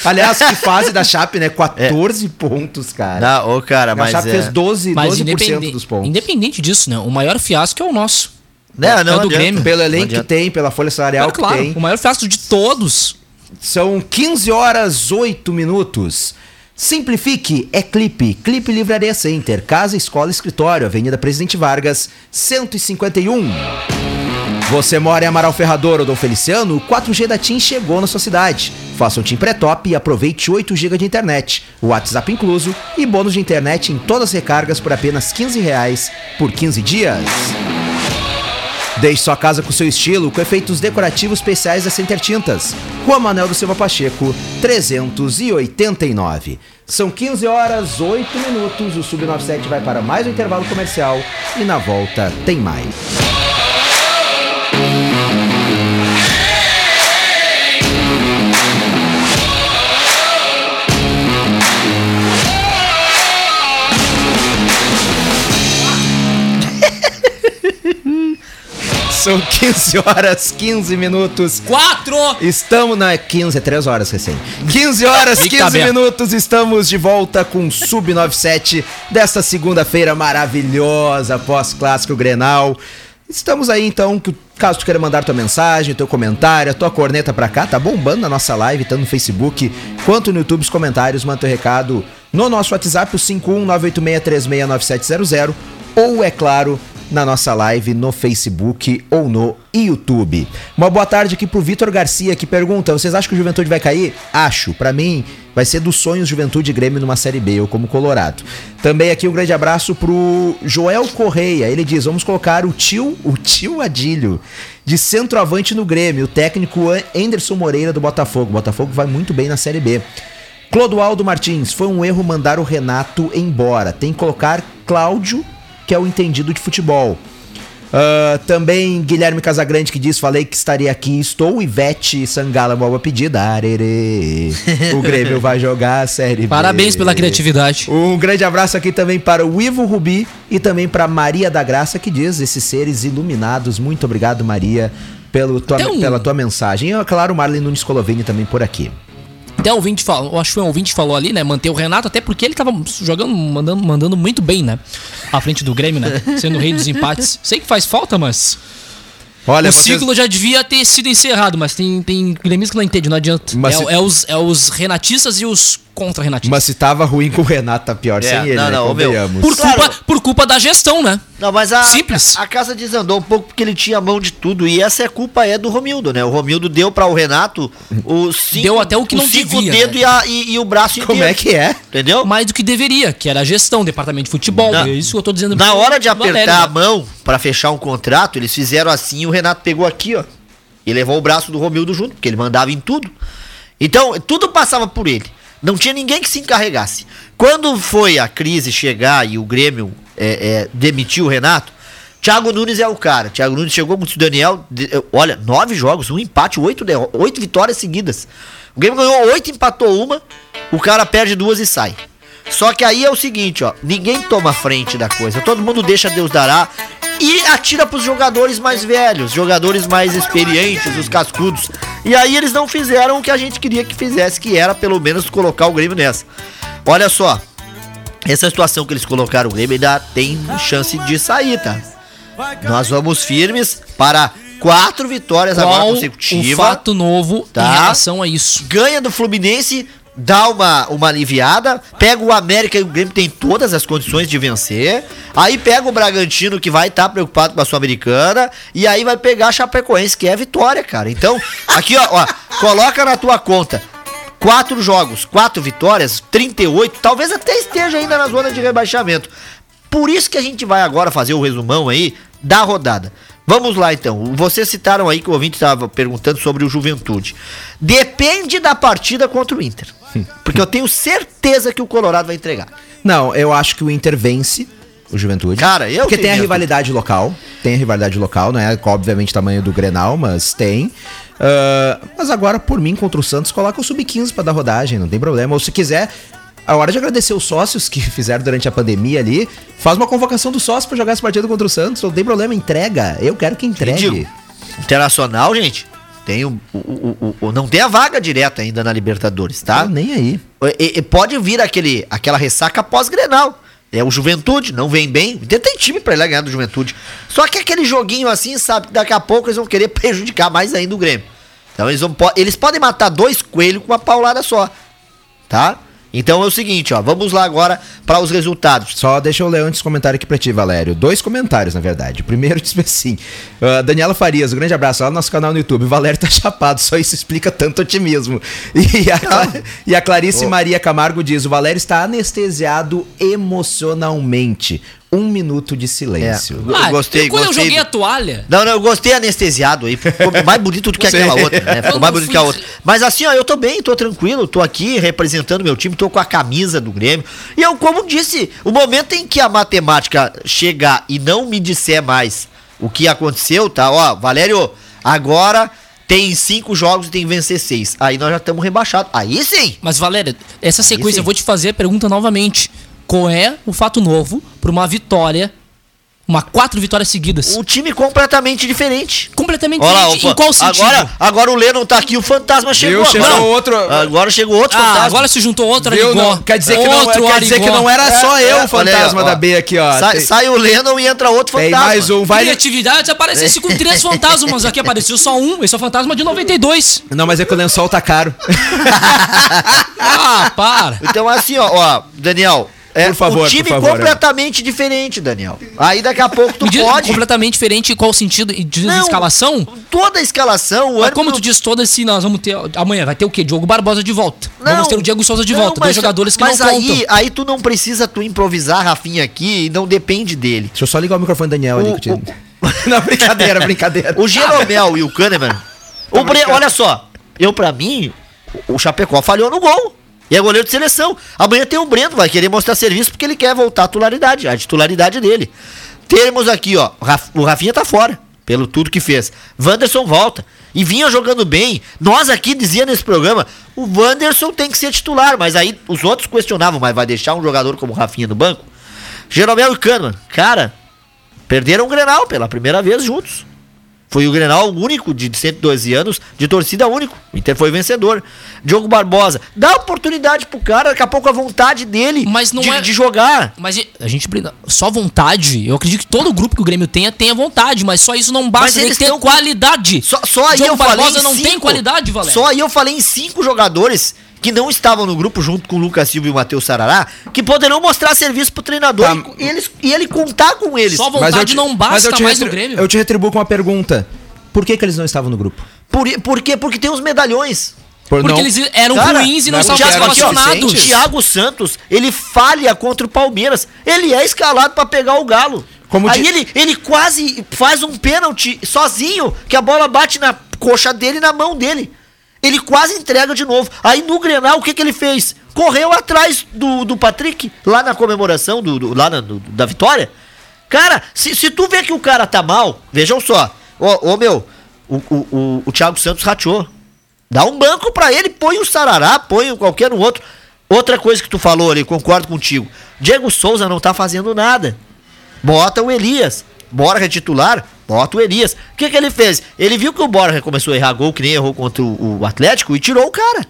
Aliás, que fase da Chape, né? 14 pontos, cara. Não, ô, cara, a mas. Chape é... fez 12, Mas 12% independente, dos pontos. independente disso, né? O maior fiasco é o nosso. Não, É do adianta. Grêmio. Pelo elenco que tem, pela folha salarial É claro, que tem. o maior fiasco de todos. São 15 horas 8 minutos. Simplifique é Clipe, Clipe Livraria Center, Casa, Escola, Escritório, Avenida Presidente Vargas, 151. Você mora em Amaral Ferrador ou Dom Feliciano? O 4G da TIM chegou na sua cidade. Faça um TIM pré-top e aproveite 8 GB de internet, o WhatsApp incluso e bônus de internet em todas as recargas por apenas 15 reais por 15 dias. Deixe sua casa com seu estilo, com efeitos decorativos especiais da Center Tintas. Rua Manel do Silva Pacheco, 389. São 15 horas 8 minutos. O Sub97 vai para mais um intervalo comercial e na volta tem mais. São 15 horas 15 minutos. Quatro! Estamos na 15, é 3 horas recém. 15 horas, Fica 15 aberto. minutos, estamos de volta com o Sub 97 desta segunda-feira maravilhosa, pós-clássico Grenal. Estamos aí então, caso tu queira mandar tua mensagem, teu comentário, a tua corneta pra cá, tá bombando na nossa live, tanto no Facebook quanto no YouTube, os comentários, manda teu recado no nosso WhatsApp, o 51986369700, ou é claro, na nossa live no Facebook ou no YouTube. Uma boa tarde aqui pro Vitor Garcia que pergunta: vocês acham que o Juventude vai cair? Acho. Pra mim, vai ser dos sonhos Juventude e Grêmio numa Série B, eu como Colorado. Também aqui um grande abraço pro Joel Correia. Ele diz: vamos colocar o tio, o tio Adílio, de centroavante no Grêmio, o técnico Anderson Moreira do Botafogo. O Botafogo vai muito bem na Série B. Clodoaldo Martins, foi um erro mandar o Renato embora. Tem que colocar Cláudio, que é o entendido de futebol. Ah, também Guilherme Casagrande que diz: Falei que estaria aqui, estou. Ivete Sangala, uma boa pedida. Arerê. O Grêmio vai jogar a série B. Parabéns pela criatividade. Um grande abraço aqui também para o Ivo Rubi e também para Maria da Graça que diz: Esses seres iluminados. Muito obrigado, Maria, pelo tua, um- pela tua mensagem. E, claro, Marlene Nunes Colovini também por aqui. Até o ouvinte falou, acho que foi um ouvinte falou ali, né? Manter o Renato, até porque ele tava jogando, mandando, mandando muito bem, né? À frente do Grêmio, né? Sendo o rei dos empates. Sei que faz falta, mas. Olha, o vocês- ciclo já devia ter sido encerrado, mas tem, tem gremistas que não entende, não adianta. Mas é, se- é os, é os renatistas e os contra-renatistas. Mas se tava ruim com o Renato, tá pior É, sem ele, não, né? não, ô, meu. Por, Claro. culpa, por culpa da gestão, né? Não, mas a, Simples. a, a casa desandou um pouco porque ele tinha mão de tudo. E essa é culpa é do Romildo, né? O Romildo deu para o Renato os cinco, Deu até o que não cinco devia, dedos né? e, a- e- e o braço inteiro. Como é que é? Entendeu? Mais do que deveria, que era a gestão, departamento de futebol. Não. É isso que eu tô dizendo. Na hora de Valério, apertar a né? mão para fechar um contrato, eles fizeram assim e o Renato pegou aqui, ó. E levou o braço do Romildo junto, porque ele mandava em tudo. Então, tudo passava por ele. Não tinha ninguém que se encarregasse. Quando foi a crise chegar e o Grêmio é, é, demitiu o Renato, Thiago Nunes é o cara. Thiago Nunes chegou com o Daniel. olha, nove jogos, um empate, oito, oito vitórias seguidas. O Grêmio ganhou oito, empatou uma. O cara perde duas e sai. Só que aí é o seguinte, ó, ninguém toma frente da coisa. Todo mundo deixa Deus dará e atira pros jogadores mais velhos, jogadores mais experientes, os cascudos. E aí eles não fizeram o que a gente queria que fizesse, que era pelo menos colocar o Grêmio nessa. Olha só, essa situação que eles colocaram o Grêmio ainda tem chance de sair, tá? Nós vamos firmes para quatro vitórias agora Qual o consecutivas fato novo Tá. em relação a isso? ganha do Fluminense, dá uma, uma aliviada, pega o América e o Grêmio tem todas as condições de vencer. Aí pega o Bragantino, que vai estar preocupado com a Sul-Americana, e aí vai pegar a Chapecoense, que é vitória, cara. Então, aqui, ó, ó, coloca na tua conta. Quatro jogos, quatro vitórias, 38, talvez até esteja ainda na zona de rebaixamento. Por isso que a gente vai agora fazer o resumão aí da rodada. Vamos lá então. Vocês citaram aí que o ouvinte estava perguntando sobre o Juventude. Depende da partida contra o Inter. Porque eu tenho certeza que o Colorado vai entregar. Não, eu acho que o Inter vence o Juventude. Cara, eu Porque tem a rivalidade local. Tem a rivalidade local, não é obviamente tamanho do Grenal, mas tem. Ah, mas agora, por mim, contra o Santos, coloca o Sub-15 pra dar rodagem, não tem problema. Ou se quiser, a hora de agradecer os sócios que fizeram durante a pandemia ali, faz uma convocação dos sócios pra jogar essa partida contra o Santos, não tem problema, entrega. Eu quero que entregue. Digo, Internacional, gente, tem o, o- o- não tem a vaga direta ainda na Libertadores, tá? Tá nem aí. E- e pode vir aquele, aquela ressaca pós-grenal. É o Juventude, não vem bem. Tem time pra lá ganhar do Juventude. Só que aquele joguinho assim, sabe, que daqui a pouco eles vão querer prejudicar mais ainda o Grêmio. Então eles, vão, eles podem matar dois coelhos com uma paulada só. Tá? Então é o seguinte, ó. Vamos lá agora para os resultados. Só deixa eu ler antes comentário aqui pra ti, Valério. Dois comentários, na verdade. O primeiro diz assim: ah, Daniela Farias, um grande abraço lá no nosso canal no YouTube. Valério tá chapado, só isso explica tanto otimismo. E a, Cla- e a Clarice Maria Camargo diz: o Valério está anestesiado emocionalmente. Um minuto de silêncio. Eu gostei, quando gostei eu joguei a toalha, Não, não, eu gostei anestesiado aí. Ficou mais bonito do que aquela outra, né? Ficou mais bonito que a outra. Mas assim, ó, eu tô bem, tô tranquilo, tô aqui representando meu time, tô com a camisa do Grêmio. E eu, como disse, o momento em que a matemática chegar e não me disser mais o que aconteceu, tá? Ó, Valério, agora tem cinco jogos e tem que vencer seis. Aí nós já estamos rebaixados. Aí sim! mas Valéria, essa sequência eu vou te fazer a pergunta novamente. Qual é o fato novo pra uma vitória, uma quatro vitórias seguidas? O time completamente diferente. Completamente Olha lá, diferente. opa, Em qual sentido? Agora, agora o Lennon tá aqui, o fantasma chegou. chegou agora. outro- Agora chegou outro ah, fantasma. agora se juntou outro? Arigó. Não, quer dizer, que não, Outro quer dizer que não era só É, eu é, o fantasma aí, da B aqui, ó. Sai, Tem- sai o Lennon e entra outro Tem fantasma. mais um, vai. Criatividade, se aparecesse com três fantasmas aqui, apareceu só um. Esse é o fantasma de 92. Não, mas é que o lençol tá caro. Ah, para. Então, assim, ó, ó, Daniel. É, Por favor, o time por favor, completamente diferente, Daniel. Aí daqui a pouco tu Me diz pode. completamente diferente em qual sentido? De Não, escalação? Toda a escalação, o Mas como tu diz todas, se nós vamos ter. Amanhã vai ter o quê? Diogo Barbosa de volta. Não, vamos ter o Diego Souza de não, volta. mas- dois jogadores que mas não aí, contam. aí tu não precisa tu improvisar Rafinha aqui e não depende dele. Deixa eu só ligar o microfone do Daniel ali O- que eu te... Não, brincadeira, brincadeira. O Jeromel e o Kahneman. o Bre- olha só, eu pra mim, o Chapecó falhou no gol. E é goleiro de seleção. Amanhã tem o Breno, vai querer mostrar serviço porque ele quer voltar à titularidade, a titularidade dele. Temos aqui, ó, o Raf- o Rafinha tá fora, pelo tudo que fez. Wanderson volta. E vinha jogando bem. Nós aqui dizia nesse programa, o Wanderson tem que ser titular, mas aí os outros questionavam, mas vai deixar um jogador como o Rafinha no banco? Jeromel e Kahneman, cara, perderam o Grenal pela primeira vez juntos. Foi o Grenal único de 112 anos, de torcida único. O Inter foi vencedor. Diogo Barbosa, dá oportunidade pro cara, daqui a pouco a vontade dele Mas não de, é- de jogar. Mas a gente. Só vontade. Eu acredito que todo grupo que o Grêmio tenha tenha vontade, mas só isso não basta. Mas Tem eles que ter tão com- qualidade. Só, só aí Diogo eu falei Barbosa não tem qualidade, Valério. Só aí eu falei em cinco jogadores que não estavam no grupo junto com o Lucas Silva e o Matheus Sarará, que poderão mostrar serviço pro treinador Tá. e, eles, e ele contar com eles. Só Mas eu vontade te- não basta mais no Grêmio. Eu te retribuo com uma pergunta. Por que, que eles não estavam no grupo? Por, por quê? Porque tem os medalhões. Por Porque não- eles eram Cara, ruins e não não, estavam relacionados. suficientes. Thiago Santos, ele falha contra o Palmeiras. Ele é escalado pra pegar o Galo. Como Aí di- ele, ele quase faz um pênalti sozinho, que a bola bate na coxa dele e na mão dele. Ele quase entrega de novo. Aí no Grenal, o que, que ele fez? Correu atrás do, do Patrick, lá na comemoração do, do- lá na- do- da vitória. Cara, se, se tu vê que o cara tá mal, vejam só. Ô, ô, meu, o, o, o, o Thiago Santos rachou. Dá um banco pra ele, põe o Sarará, põe qualquer um outro. Outra coisa que tu falou ali, concordo contigo. Diego Souza não tá fazendo nada. Bota o Elias. Borja é titular, bota o Elias. O que, que ele fez? Ele viu que o Borja começou a errar gol, que nem errou contra o, Atlético, e tirou o cara.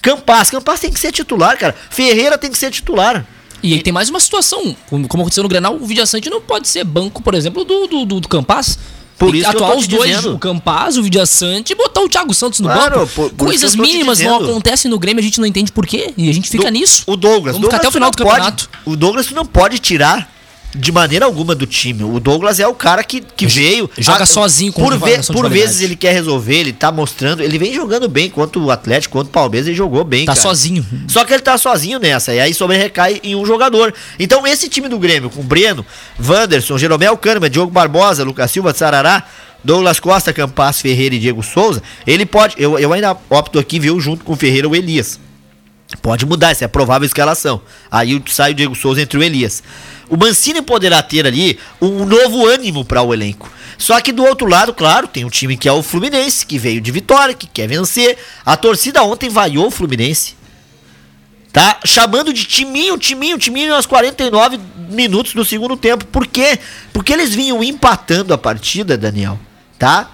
Campas, Campas tem que ser titular, cara. Ferreira tem que ser titular. E aí tem mais uma situação. Como aconteceu no Grenal, o Vidiaçante não pode ser banco, por exemplo, do, do, do, do Campaz. Por isso atuar os dois, dizendo. o Campaz, o Vidiaçante e botar o Thiago Santos no Claro, banco. por- por Coisas mínimas não acontecem no Grêmio, a gente não entende por quê. E a gente fica Do- nisso. O Douglas. Vamos ficar até o Douglas final do campeonato. Pode, o Douglas não pode tirar de maneira alguma do time. O Douglas é o cara que, que veio. joga sozinho com por, ve por vezes ele quer resolver, ele tá mostrando. Ele vem jogando bem contra o Atlético, contra o Palmeiras, ele jogou bem. Tá cara. sozinho. Só que ele tá sozinho nessa, e aí sobre recai em um jogador. Então, esse time do Grêmio, com Breno, Wanderson, Jeromel Kahneman, Diogo Barbosa, Lucas Silva, Sarará, Douglas Costa, Campas, Ferreira e Diego Souza, ele pode. Eu, eu ainda opto aqui, viu, junto com o Ferreira o Elias. Pode mudar, essa é a provável escalação. Aí sai o Diego Souza entre o Elias. O Mancini poderá ter ali um novo ânimo para o elenco. Só que do outro lado, claro, tem um time que é o Fluminense, que veio de vitória, que quer vencer. A torcida ontem vaiou o Fluminense. Tá chamando de timinho, timinho, timinho aos 49 minutos do segundo tempo. Por quê? Porque eles vinham empatando a partida, Daniel, tá?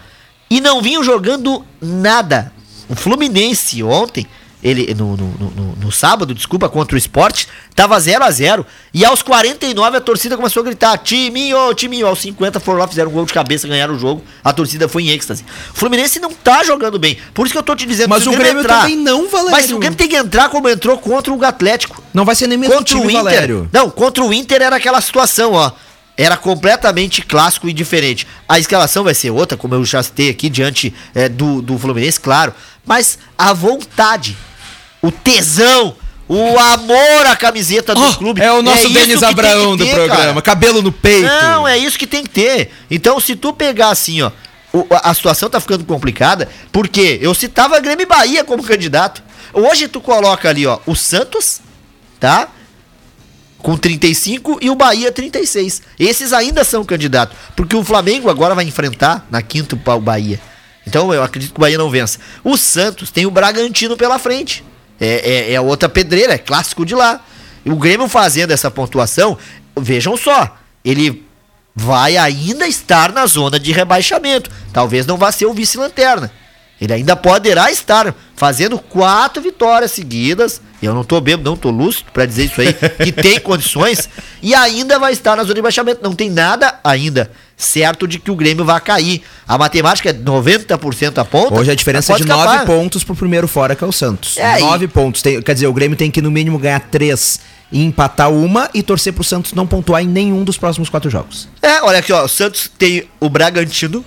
E não vinham jogando nada. O Fluminense ontem, ele no, no, no- no- sábado, desculpa, contra o Sport, tava 0 a 0 E aos 49 a torcida começou a gritar: timinho, timinho. Aos 50 foram lá, fizeram um gol de cabeça, ganharam o jogo. A torcida foi em êxtase. O Fluminense não tá jogando bem. Por isso que eu tô te dizendo Mas o Grêmio também não, Valério. Mas o Grêmio tem que entrar como entrou contra o Atlético. Não vai ser nem mesmo Contra o time, Inter. Valério. Não, contra o Inter era aquela situação, ó. Era completamente clássico e diferente. A escalação vai ser outra, como eu já citei aqui, diante é, do, do Fluminense, claro. Mas a vontade, o tesão, o amor à camiseta do Oh, clube. é o nosso isso Denis Abraão do programa. cara. Cabelo no peito. Não, é isso que tem que ter. Então, se tu pegar assim, ó, a situação tá ficando complicada, porque eu citava Grêmio e Bahia como candidato. Hoje tu coloca ali, ó, o Santos, tá? Com 35 e o Bahia 36. Esses ainda são candidatos, porque o Flamengo agora vai enfrentar na quinta o Bahia. Então eu acredito que o Bahia não vença. O Santos tem o Bragantino pela frente. É, é, é outra pedreira, é clássico de lá. O Grêmio fazendo essa pontuação, vejam só, ele vai ainda estar na zona de rebaixamento. Talvez não vá ser o vice-lanterna. Ele ainda poderá estar fazendo quatro vitórias seguidas. Eu não tô bêbado, não tô lúcido pra dizer isso aí, que tem condições. E ainda vai estar na zona de rebaixamento. Não tem nada ainda certo de que o Grêmio vai cair. A matemática é 90% a ponta. Hoje a diferença é de pode 9 escapar. pontos pro primeiro fora, que é o Santos. É, 9 pontos. Tem- quer dizer, o Grêmio tem que no mínimo ganhar 3 e empatar uma e torcer pro Santos não pontuar em nenhum dos próximos quatro jogos. É, olha aqui, ó. O Santos tem o Bragantino.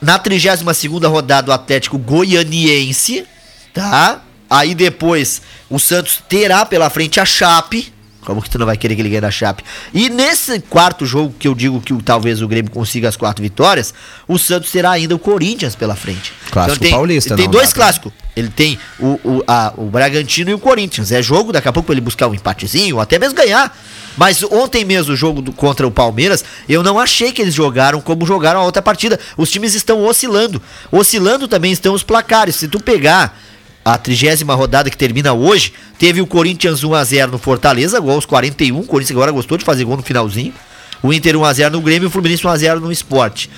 Na 32 rodada, o Atlético Goianiense. Tá? Aí depois, o Santos terá pela frente a Chape. Como que tu não vai querer que ele ganhe da Chape? E nesse quarto jogo, que eu digo que talvez o Grêmio consiga as quatro vitórias, o Santos terá ainda o Corinthians pela frente. Clássico tem, paulista, Tem dois clássicos. Ele tem o, o, a- o Bragantino e o Corinthians. É jogo, daqui a pouco ele buscar um empatezinho, ou até mesmo ganhar. Mas ontem mesmo, o jogo do- contra o Palmeiras, eu não achei que eles jogaram como jogaram a outra partida. Os times estão oscilando. Oscilando também estão os placares. Se tu pegar a trigésima rodada que termina hoje, teve o Corinthians 1x0 no Fortaleza, gol aos 41. O Corinthians agora gostou de fazer gol no finalzinho. O Inter 1x0 no Grêmio e o Fluminense 1x0 no Sport.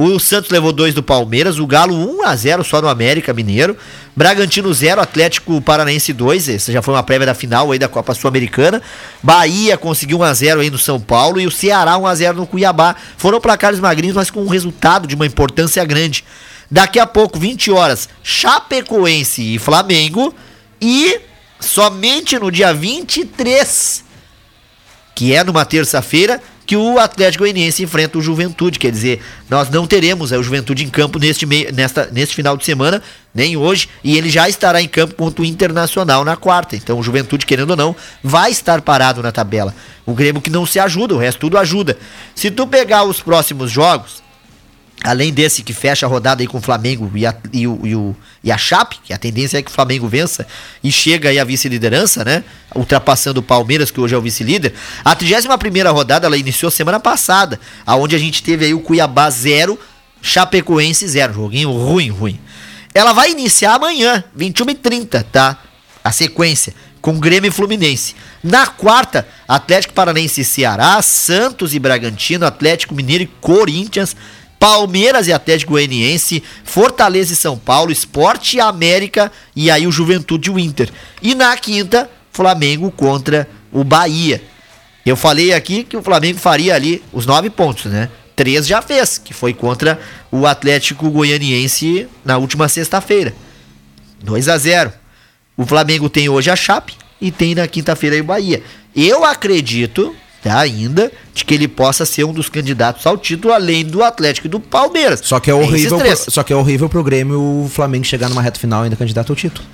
O Santos levou 2 do Palmeiras, o Galo 1 a 0 só no América Mineiro. Bragantino 0, Atlético Paranaense 2, essa já foi uma prévia da final aí da Copa Sul-Americana. Bahia conseguiu 1 a 0 aí no São Paulo e o Ceará 1 a 0 no Cuiabá. Foram placares magrinhos, mas com um resultado de uma importância grande. Daqui a pouco, 20 horas, Chapecoense e Flamengo e somente no dia 23 que é numa terça-feira, que o Atlético Goianiense enfrenta o Juventude. Quer dizer, nós não teremos é, o Juventude em campo neste, meio, nesta, neste final de semana, nem hoje, e ele já estará em campo contra o Internacional na quarta. Então o Juventude, querendo ou não, vai estar parado na tabela. O Grêmio que não se ajuda, o resto tudo ajuda. Se tu pegar os próximos jogos, Além desse que fecha a rodada aí com o Flamengo e a, e o, e o, e a Chape, que a tendência é que o Flamengo vença e chega aí à vice-liderança, né? Ultrapassando o Palmeiras, que hoje é o vice-líder. A 31 rodada ela iniciou semana passada, aonde a gente teve aí o Cuiabá 0, Chapecoense 0. Joguinho ruim, ruim. Ela vai iniciar amanhã, 21h30, tá? A sequência, com Grêmio e Fluminense. Na quarta, Atlético Paranense e Ceará, Santos e Bragantino, Atlético Mineiro e Corinthians. Palmeiras e Atlético Goianiense, Fortaleza e São Paulo, Esporte e América e aí o Juventude e o Inter. E na quinta, Flamengo contra o Bahia. Eu falei aqui que o Flamengo faria ali os nove pontos, né? Três já fez, que foi contra o Atlético Goianiense na última sexta-feira. 2 a 0. O Flamengo tem hoje a Chape e tem na quinta-feira o Bahia. Eu acredito tá, ainda de que ele possa ser um dos candidatos ao título, além do Atlético e do Palmeiras. Só que é horrível, pro, só que é horrível pro Grêmio o Flamengo chegar numa reta final ainda candidato ao título.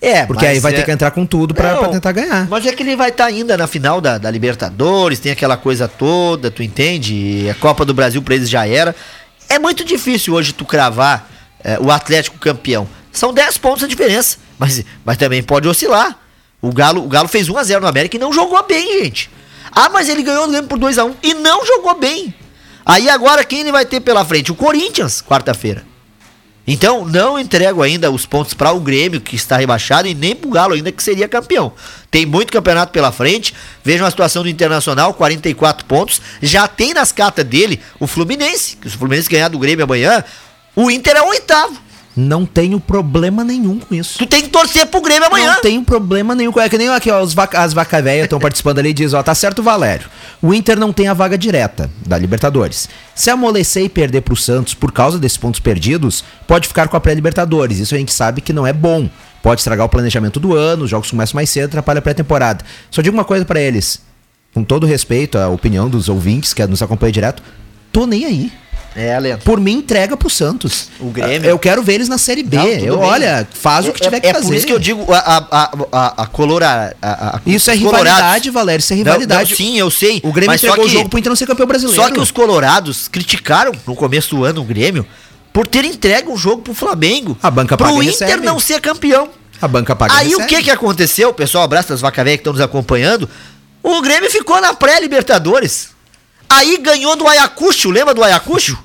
É, Porque aí vai é- ter que entrar com tudo pra tentar ganhar. Mas é que ele vai estar ainda na final da, da Libertadores, tem aquela coisa toda, tu entende? A Copa do Brasil pra eles já era. É muito difícil hoje tu cravar é, o Atlético campeão. São 10 pontos a diferença, mas, mas também pode oscilar. O Galo, o Galo fez 1x0 no América e não jogou bem, gente. Ah, mas ele ganhou o Grêmio por 2x1 e não jogou bem. Aí agora quem ele vai ter pela frente? O Corinthians, quarta-feira. Então, não entrego ainda os pontos para o Grêmio, que está rebaixado, e nem para o Galo ainda, que seria campeão. Tem muito campeonato pela frente. Vejam a situação do Internacional, 44 pontos. Já tem nas cartas dele o Fluminense, que se o Fluminense ganhar do Grêmio amanhã, o Inter é o oitavo. Não tenho problema nenhum com isso. Tu tem que torcer pro Grêmio amanhã. Não tenho problema nenhum. com- É que nem aqui, ó, os vaca, as vaca velhas estão participando ali e diz, ó, tá certo, Valério. O Inter não tem a vaga direta da Libertadores. Se amolecer e perder pro Santos por causa desses pontos perdidos, pode ficar com a pré-Libertadores. Isso a gente sabe que não é bom. Pode estragar o planejamento do ano, os jogos começam mais cedo, atrapalha a pré-temporada. Só digo uma coisa pra eles. Com todo respeito à opinião dos ouvintes que nos acompanham direto, tô nem aí. É, Leandro. Por mim, entrega pro Santos. O Grêmio- Eu quero ver eles na Série B. Não, eu, bem. olha, faz o que É- tiver que é fazer. por isso que eu digo a, a, a, a, a colora. a- a- Isso é rivalidade. Valério. Isso é Não, rivalidade. não, sim, eu sei. O Grêmio mas só entregou que- o jogo pro Inter não ser campeão brasileiro. Só que os colorados criticaram no começo do ano o Grêmio por ter entregue um jogo pro Flamengo. A banca pro Inter recebe. não ser campeão. A banca paga Aí o recebe. que que aconteceu, pessoal? Abraço das vaca velha que estão nos acompanhando. O Grêmio ficou na pré-Libertadores. Aí ganhou do Ayacucho, lembra do Ayacucho?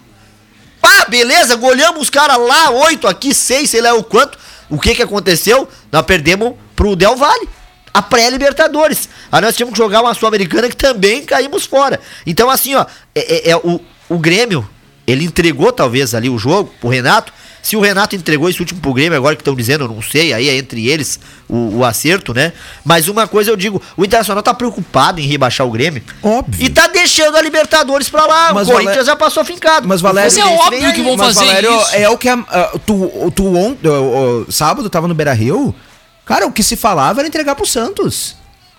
Ah, beleza, goleamos os caras lá, oito aqui, seis, sei lá o quanto. O que que aconteceu? Nós perdemos pro Del Valle. A pré-Libertadores. Aí nós tínhamos que jogar uma Sul-Americana que também caímos fora. Então, assim, ó, é, é- é o, o Grêmio, ele entregou talvez ali o jogo pro Renato. Se o Renato entregou esse último pro Grêmio, agora que estão dizendo, eu não sei, aí é entre eles o, o acerto, né? Mas uma coisa eu digo, o Internacional tá preocupado em rebaixar o Grêmio. Óbvio. E tá deixando a Libertadores pra lá. Mas, o Corinthians já passou fincado. Mas, Valério, Mas é óbvio que vão Mas, fazer Valério, isso. é o que a, a- tu, tu ontem, o- o sábado tava no Beira Rio. Cara, o que se falava era entregar pro Santos.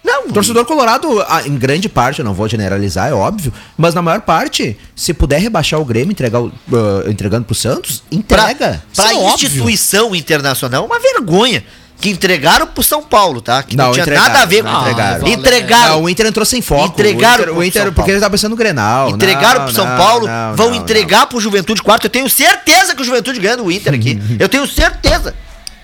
Não, O torcedor colorado, ah, em grande parte, eu não vou generalizar, é óbvio, mas na maior parte, se puder rebaixar o Grêmio entregar o- ah, entregando pro Santos, entrega. pra é óbvio. instituição internacional, é uma vergonha. Que entregaram pro São Paulo, tá? Que não, Não, tinha nada a ver com não entregaram. entregaram. Entregaram. Não, o Inter entrou sem foco. Entregaram o Inter, o Inter São porque ele tava pensando no Grenal. Entregaram Não, pro São não, Paulo, não, vão não, entregar pro Juventude quarto. Eu tenho certeza que o Juventude ganha do Inter aqui. Eu tenho certeza.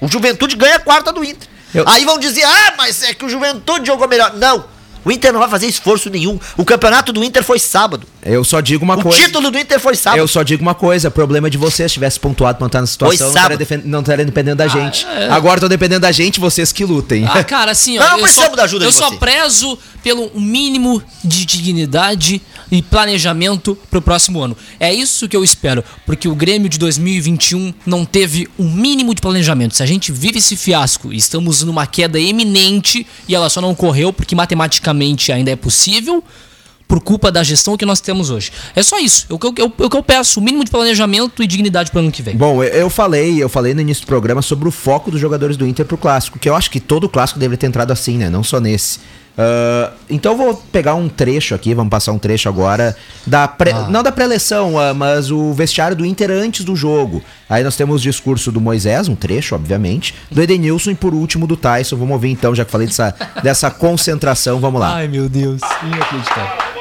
O Juventude ganha a quarta do Inter. Eu- Aí vão dizer, ah, mas é que o Juventude jogou melhor. Não, o Inter não vai fazer esforço nenhum. O campeonato do Inter foi sábado. Eu só digo uma O coisa. título do Inter foi sábado. Eu só digo uma coisa, problema é de vocês, se tivesse pontuado pra não estar na situação, Foi não estaria, não dependendo da gente. Agora tô dependendo da gente, vocês que lutem. Ah, cara, assim, ó. Não, eu precisamos só, da ajuda eu de só você. prezo pelo mínimo de dignidade e planejamento pro próximo ano. É isso que eu espero, porque o Grêmio de 2021 não teve um mínimo de planejamento. Se a gente vive esse fiasco e estamos numa queda eminente e ela só não ocorreu porque matematicamente ainda é possível. Por culpa da gestão que nós temos hoje. É só isso. É o que eu, eu- é o que eu peço: o mínimo de planejamento e dignidade pro ano que vem. Bom, eu- eu falei, eu falei no início do programa sobre o foco dos jogadores do Inter pro clássico, que eu acho que todo clássico deveria ter entrado assim, né? Não só nesse. Ah, então vou pegar um trecho aqui, vamos passar um trecho agora da pré- não da pré-eleção, ah, mas o vestiário do Inter antes do jogo. Aí nós temos o discurso do Moisés, um trecho, obviamente, do Edenilson e por último do Tyson. Vamos ouvir então, já que falei dessa, dessa concentração, vamos lá. Ai, meu Deus. Inacreditável.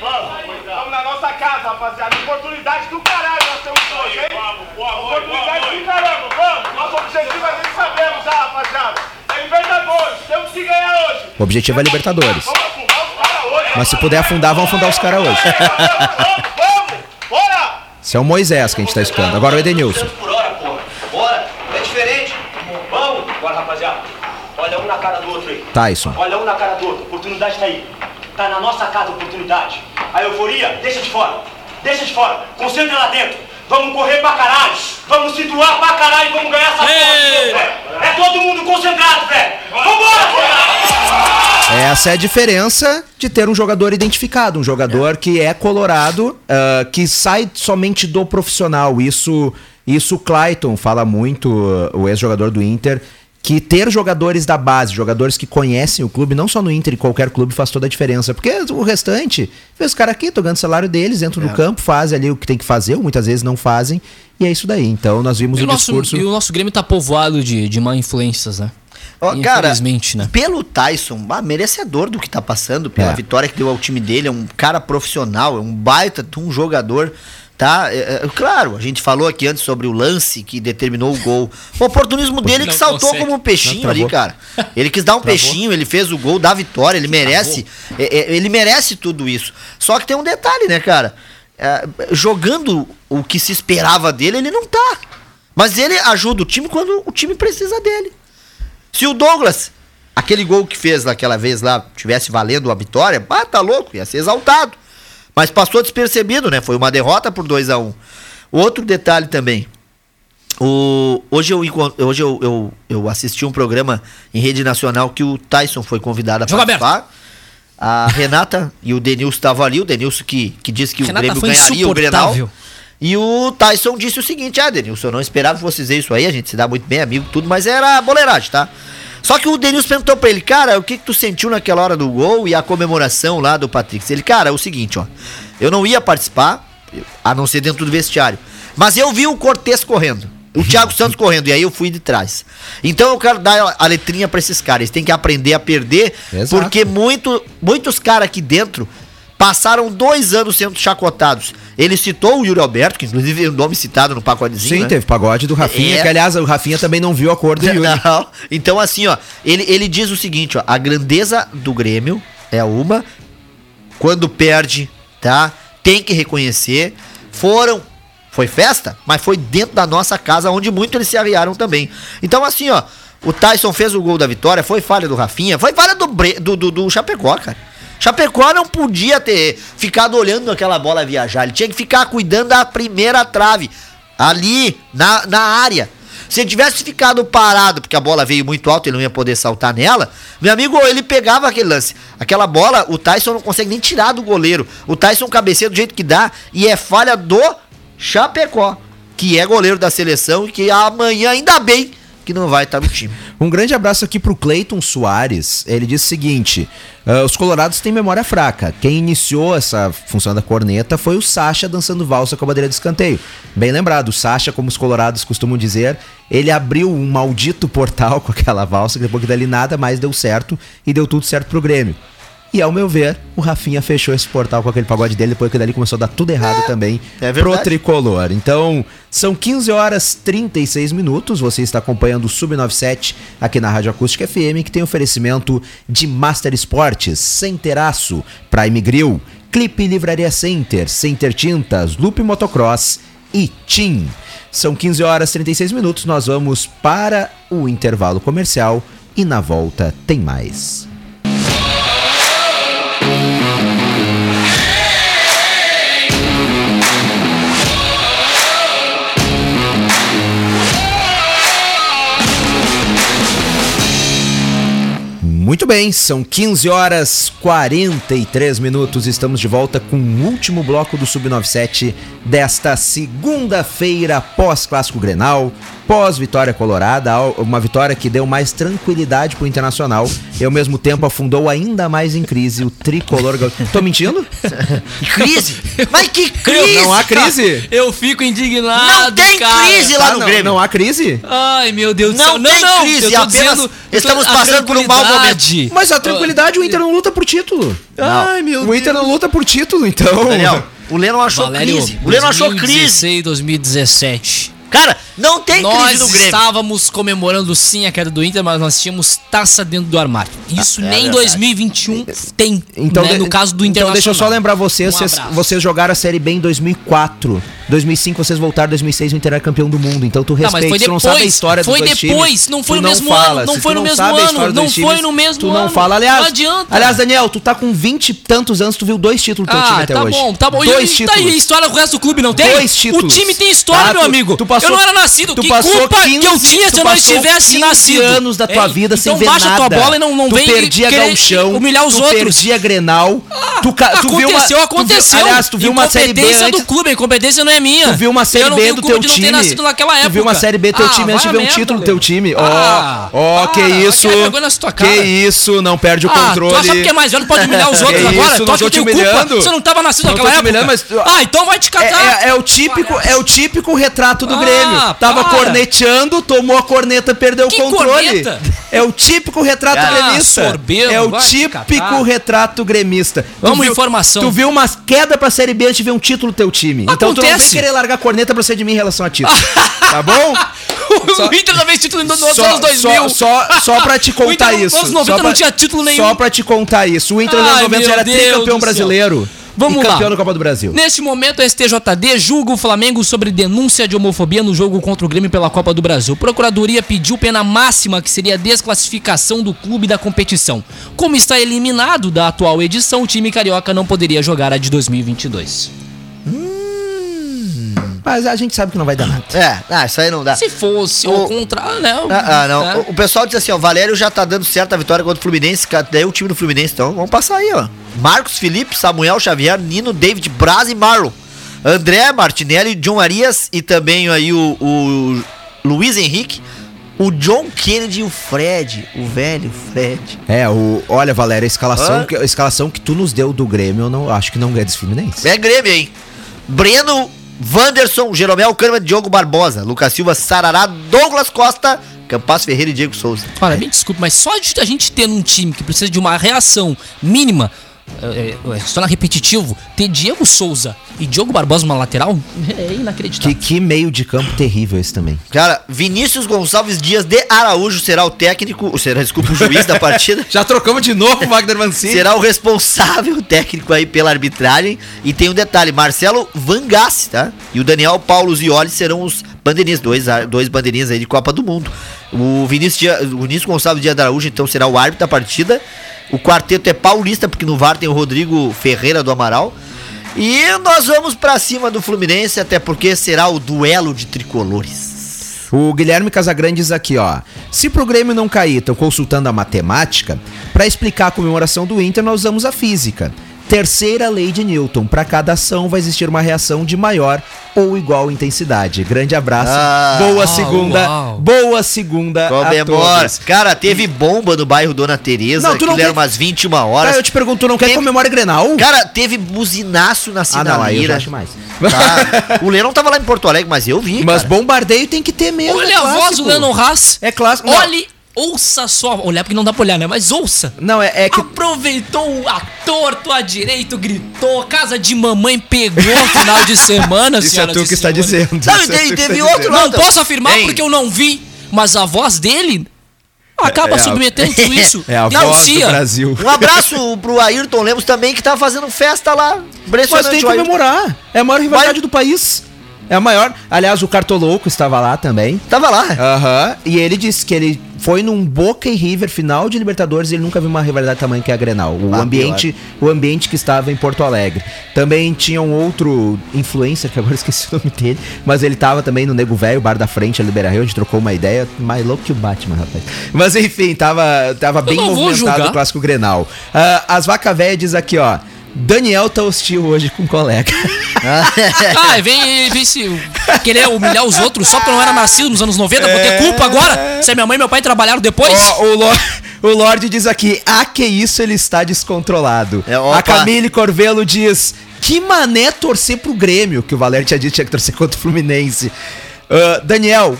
Vamos na nossa casa, rapaziada. Oportunidade do caralho nós temos hoje, hein? Oportunidade do caramba, vamos. Nosso objetivo a gente sabemos já, rapaziada. É Libertadores, temos que ganhar hoje. O objetivo é Libertadores. Mas se puder afundar, vamos afundar os caras hoje. Vamos, vamos, bora! Esse é o Moisés que a gente tá escutando. Agora o Edenilson. É diferente. Vamos. Bora, rapaziada. Olha um na cara do outro aí. Tyson. Olha um na cara do outro. Oportunidade tá aí. Tá na nossa casa a oportunidade. A euforia, deixa de fora. Deixa de fora. Concentra lá dentro. Vamos correr pra caralho. Vamos se doar pra caralho e vamos ganhar essa porra. Ei! velho. É todo mundo concentrado, velho. Vambora, velho. Essa é a diferença de ter um jogador identificado, um jogador que é colorado, ah, que sai somente do profissional. Isso, isso o Clayton fala muito, ah, o ex-jogador do Inter, que ter jogadores da base, jogadores que conhecem o clube, não só no Inter, em qualquer clube, faz toda a diferença. Porque o restante, vê os caras aqui, tô ganhando o salário deles, dentro É. do campo, fazem ali o que tem que fazer, ou muitas vezes não fazem, e é isso daí. Então nós vimos E o o, nosso, discurso. e o nosso Grêmio tá povoado de, de má influências, né? Ó, cara, Infelizmente, né? pelo Tyson, ah, merecedor do que tá passando, pela É. vitória que deu ao time dele, é um cara profissional, é um baita de um jogador, tá? É, é, claro, a gente falou aqui antes sobre o lance que determinou o gol. O oportunismo dele que saltou consegue. como um peixinho Não, ali, travou. cara. Ele quis dar um peixinho, ele fez o gol da vitória, ele merece, é, é, ele merece tudo isso. Só que tem um detalhe, né, cara? É, jogando o que se esperava dele, ele não tá. Mas ele ajuda o time quando o time precisa dele. Se o Douglas, aquele gol que fez naquela vez lá, tivesse valendo a vitória, ah, tá louco, ia ser exaltado. Mas passou despercebido, né? Foi uma derrota por 2 a 1 um. Outro detalhe também. O, hoje eu, hoje eu, eu, eu assisti um programa em rede nacional que o Tyson foi convidado a Jogo participar. A Renata e o Denilson estavam ali. O Denilson que, que disse que Renata o Grêmio ganharia o Grenal. E o Tyson disse o seguinte: Ah, Denilson, eu não esperava que você dizer isso aí. A gente se dá muito bem, amigo, tudo, mas era boleiragem, tá? Só que o Denilson perguntou pra ele, cara, o que, que tu sentiu naquela hora do gol e a comemoração lá do Patrick? Ele, cara, é o seguinte, ó. Eu não ia participar, a não ser dentro do vestiário. Mas eu vi o Cortez correndo. O Thiago Santos correndo, e aí eu fui de trás. Então eu quero dar a letrinha pra esses caras. Eles têm que aprender a perder, Exato. porque muito, muitos caras aqui dentro passaram dois anos sendo chacotados. Ele citou o Yuri Alberto, que inclusive é o nome citado no pacotezinho. Sim, né? teve pagode do Rafinha, É. que aliás o Rafinha também não viu a cor do Yuri. Não. Então, assim, ó, ele, ele diz o seguinte, ó, a grandeza do Grêmio é uma, quando perde, tá? Tem que reconhecer. Foram, foi festa, mas foi dentro da nossa casa, onde muito eles se arriaram também. Então, assim, ó, o Tyson fez o gol da vitória, foi falha do Rafinha, foi falha do, Bre- do, do, do Chapecó, cara. Chapecó não podia ter ficado olhando aquela bola viajar, ele tinha que ficar cuidando da primeira trave, ali, na, na área. Se ele tivesse ficado parado, porque a bola veio muito alta, ele não ia poder saltar nela, meu amigo, ele pegava aquele lance. Aquela bola, o Tyson não consegue nem tirar do goleiro. O Tyson cabeceia do jeito que dá e é falha do Chapecó, que é goleiro da seleção e que amanhã, ainda bem, que não vai estar no time. Um grande abraço aqui pro Cleiton Soares. Ele disse o seguinte: "Ah, os Colorados têm memória fraca. Quem iniciou essa função da corneta foi o Sacha dançando valsa com a bandeira de escanteio. Bem lembrado, o Sacha, como os Colorados costumam dizer, ele abriu um maldito portal com aquela valsa, depois que dali nada mais deu certo e deu tudo certo pro Grêmio. E ao meu ver, o Rafinha fechou esse portal com aquele pagode dele, depois que dali começou a dar tudo errado também é pro tricolor. Então, são 15 horas 36 minutos. Você está acompanhando o Sub97 aqui na Rádio Acústica FM, que tem oferecimento de Master Esportes, sem teraço, Prime Grill, Clipe Livraria Center, Center Tintas, Loop Motocross e Tim. São 15 horas e 36 minutos, nós vamos para o intervalo comercial e na volta tem mais. Muito bem, são 15 horas 43 minutos. Estamos de volta com o último bloco do Sub97 desta segunda-feira pós-Clássico Grenal, pós-vitória colorada, uma vitória que deu mais tranquilidade pro Internacional e ao mesmo tempo afundou ainda mais em crise o tricolor gaúcho. Tô mentindo? Crise? Mas que crise? Não há crise? Eu fico indignado. Não tem cara. crise lá Ah, no não, Grêmio. não há crise? Ai, meu Deus do Não céu. tem crise, eu tô apenas dizendo- estamos passando por um mau tranquilidade. Mas a tranquilidade, o Inter não luta por título. Ai, meu O Inter não luta por título, então. Daniel, o Leno achou Valério, crise. O Leno achou crise. 2016, 2017. Cara, não tem Nós crise no Grêmio. estávamos comemorando sim a queda do Inter, mas nós tínhamos taça dentro do armário. Isso é nem em verdade. 2021 tem, Então, né, no caso do então Internacional. deixa eu só lembrar vocês, Um vocês, vocês jogaram a Série B em 2004. 2005 vocês voltaram, 2006 o Inter era campeão do mundo. Então tu Não, respeita, mas foi tu não sabe a depois, história foi dos dois depois, times, não foi tu no mesmo fala. ano, não foi tu no mesmo ano, não foi no mesmo Tu não ano. fala, aliás. Não adianta. Aliás, Daniel, tu tá com 20 e tantos anos, tu viu dois títulos do teu time Ah, até tá hoje. bom, tá bom. Dois e, títulos. Tá aí, história com o resto do clube, não tem? Dois títulos. O time tem história, Tá, meu tu- amigo. tu passou- eu não era nascido. tu que passou culpa que eu 15 tinha se tu eu não 15 nascido? anos da tua Ei, vida sem então ver baixa nada. tua bola e não, não tu vem perdia querer gauchão, humilhar os tu outros. perdia Grenal. tu, ca- tu viu uma, aconteceu, tu aconteceu. viu- aliás, tu viu uma série B antes, do clube, a incompetência não é minha. Tu viu uma série eu não B do teu de não ter time. nascido naquela época. Tu viu uma série B do teu Ah, time antes de ver um título do teu time. Ó, Ah, ó, que para, isso. Que isso, não perde o Ah, controle. tu acha que é mais velho, pode humilhar os outros Que agora? tu não acha que te tem culpa? Você não tava nascido Não naquela época? Ah, então vai te É, catar. é- é o típico, é o típico retrato do Ah. Tava para. corneteando, tomou a corneta, perdeu Que o controle. corneta? É o típico retrato Ah, gremista. sorbeiro, é o típico retrato gremista. Vamos, informação. Tu viu uma queda pra Série B antes de ver um título do teu time. Então tu não vem Acontece. querer largar a corneta pra ser de mim em relação a título. tá bom? o Inter também título nos Só, anos 2000. só, só, só pra te O Inter contar nos isso. anos 90 só não pra- tinha título nenhum. Só pra te contar isso. O Inter nos anos Ai, 90 já meu era tricampeão brasileiro. Vamos e lá. campeão da Copa do Brasil. Neste momento, a STJD julga o Flamengo sobre denúncia de homofobia no jogo contra o Grêmio pela Copa do Brasil. Procuradoria pediu pena máxima, que seria a desclassificação do clube da competição. Como está eliminado da atual edição, o time carioca não poderia jogar a de 2022. Mas a gente sabe que não vai dar nada. É, ah, isso aí não dá. Se fosse O- ao contrário, né? Ah, ah, não. né? O, o pessoal diz assim, ó, Valério já tá dando certo a vitória contra o Fluminense, daí o time do Fluminense, então vamos passar aí, ó. Marcos Felipe, Samuel Xavier, Nino, David, Braz e Marlon. André, Martinelli, John Arias e também aí o, o Luiz Henrique, o John Kennedy e o Fred, o velho Fred. É, o, olha, Valéria, a escalação, que, a escalação que tu nos deu do Grêmio, eu não, acho que não ganha desse Fluminense. É Grêmio, hein? Breno, Wanderson, Jeromel Câmara, Diogo Barbosa, Lucas Silva, Sarará, Douglas Costa, Campas Ferreira e Diego Souza. Olha, me desculpe, mas só de a gente ter um time que precisa de uma reação mínima, só na repetitivo, ter Diego Souza e Diogo Barbosa uma lateral, é inacreditável. Que, que meio de campo terrível esse também. Cara, Vinícius Gonçalves Dias de Araújo será o técnico, será, desculpa, o juiz da partida. Já trocamos de novo, Wagner Mancini. Será o responsável técnico aí pela arbitragem. E tem um detalhe: Marcelo Vangassi, tá? E o Daniel Paulo Zioli serão os bandeirinhas, dois, dois bandeirinhas aí de Copa do Mundo. O Vinícius, Dia- o Vinícius Gonçalves Dias de Araújo, então, será o árbitro da partida. O quarteto é paulista, porque no VAR tem o Rodrigo Ferreira do Amaral. E nós vamos pra cima do Fluminense, até porque será o duelo de tricolores. O Guilherme Casagrande diz aqui, ó. Se pro Grêmio não cair, tô consultando a matemática, pra explicar a comemoração do Inter, nós usamos a física. Terceira lei de Newton. Pra cada ação vai existir uma reação de maior ou igual intensidade. Grande abraço. Ah, boa uau, segunda. uau. Boa segunda a Comemora. todos. Cara, teve bomba no bairro Dona Tereza, Não, tu não que era tem- umas 21 Tá, horas. eu te pergunto, tu não quer Teve- comemorar Grenal? Cara, teve buzinaço na ah, não, aí eu já acho mais. Tá? O Lennon tava lá em Porto Alegre, mas eu vi, Mas cara. bombardeio tem que ter mesmo. Olha é a voz do Lennon Haas. É clássico. Não. Olhe, ouça só. Olhar porque não dá pra olhar, né? Mas ouça. Não, é, é que. Aproveitou a torto, a direito, gritou, casa de mamãe pegou no final de semana, Isso é senhoras tu que está dizendo. Não, Isso é e teve outro dizendo. Não posso afirmar Hein? porque eu não vi, mas a voz dele. Acaba É, submetendo tudo isso. É a voz do Brasil. Um abraço pro Ayrton Lemos também, que tá fazendo festa lá. Mas tem que comemorar. É a maior rivalidade Vai- do país. É a maior. Aliás, o Cartolouco estava lá também. Tava lá. Aham. E ele disse que ele foi num Boca e River final de Libertadores e ele nunca viu uma rivalidade tamanho que a Grenal. O Ah, ambiente, o ambiente que estava em Porto Alegre. Também tinha um outro influencer, que agora eu esqueci o nome dele, mas ele tava também no Nego Velho, bar da frente, ali no Beira Rio, a gente trocou uma ideia, mais louco que o Batman, rapaz. Mas enfim, tava, tava bem movimentado o clássico Grenal. Ah, as vaca velha diz aqui, ó. Daniel tá hostil hoje com o colega. Ah, vem, vem se querer humilhar os outros só porque eu não era nascido nos anos 90, vou ter culpa agora? Se a minha mãe e meu pai trabalharam depois? Ó, o, Lorde, o Lorde diz aqui, ah, que isso, ele está descontrolado. É, opa. a Camille Corvelo diz, que mané torcer pro Grêmio, que o Valério tinha dito que tinha que torcer contra o Fluminense. Ah, Daniel,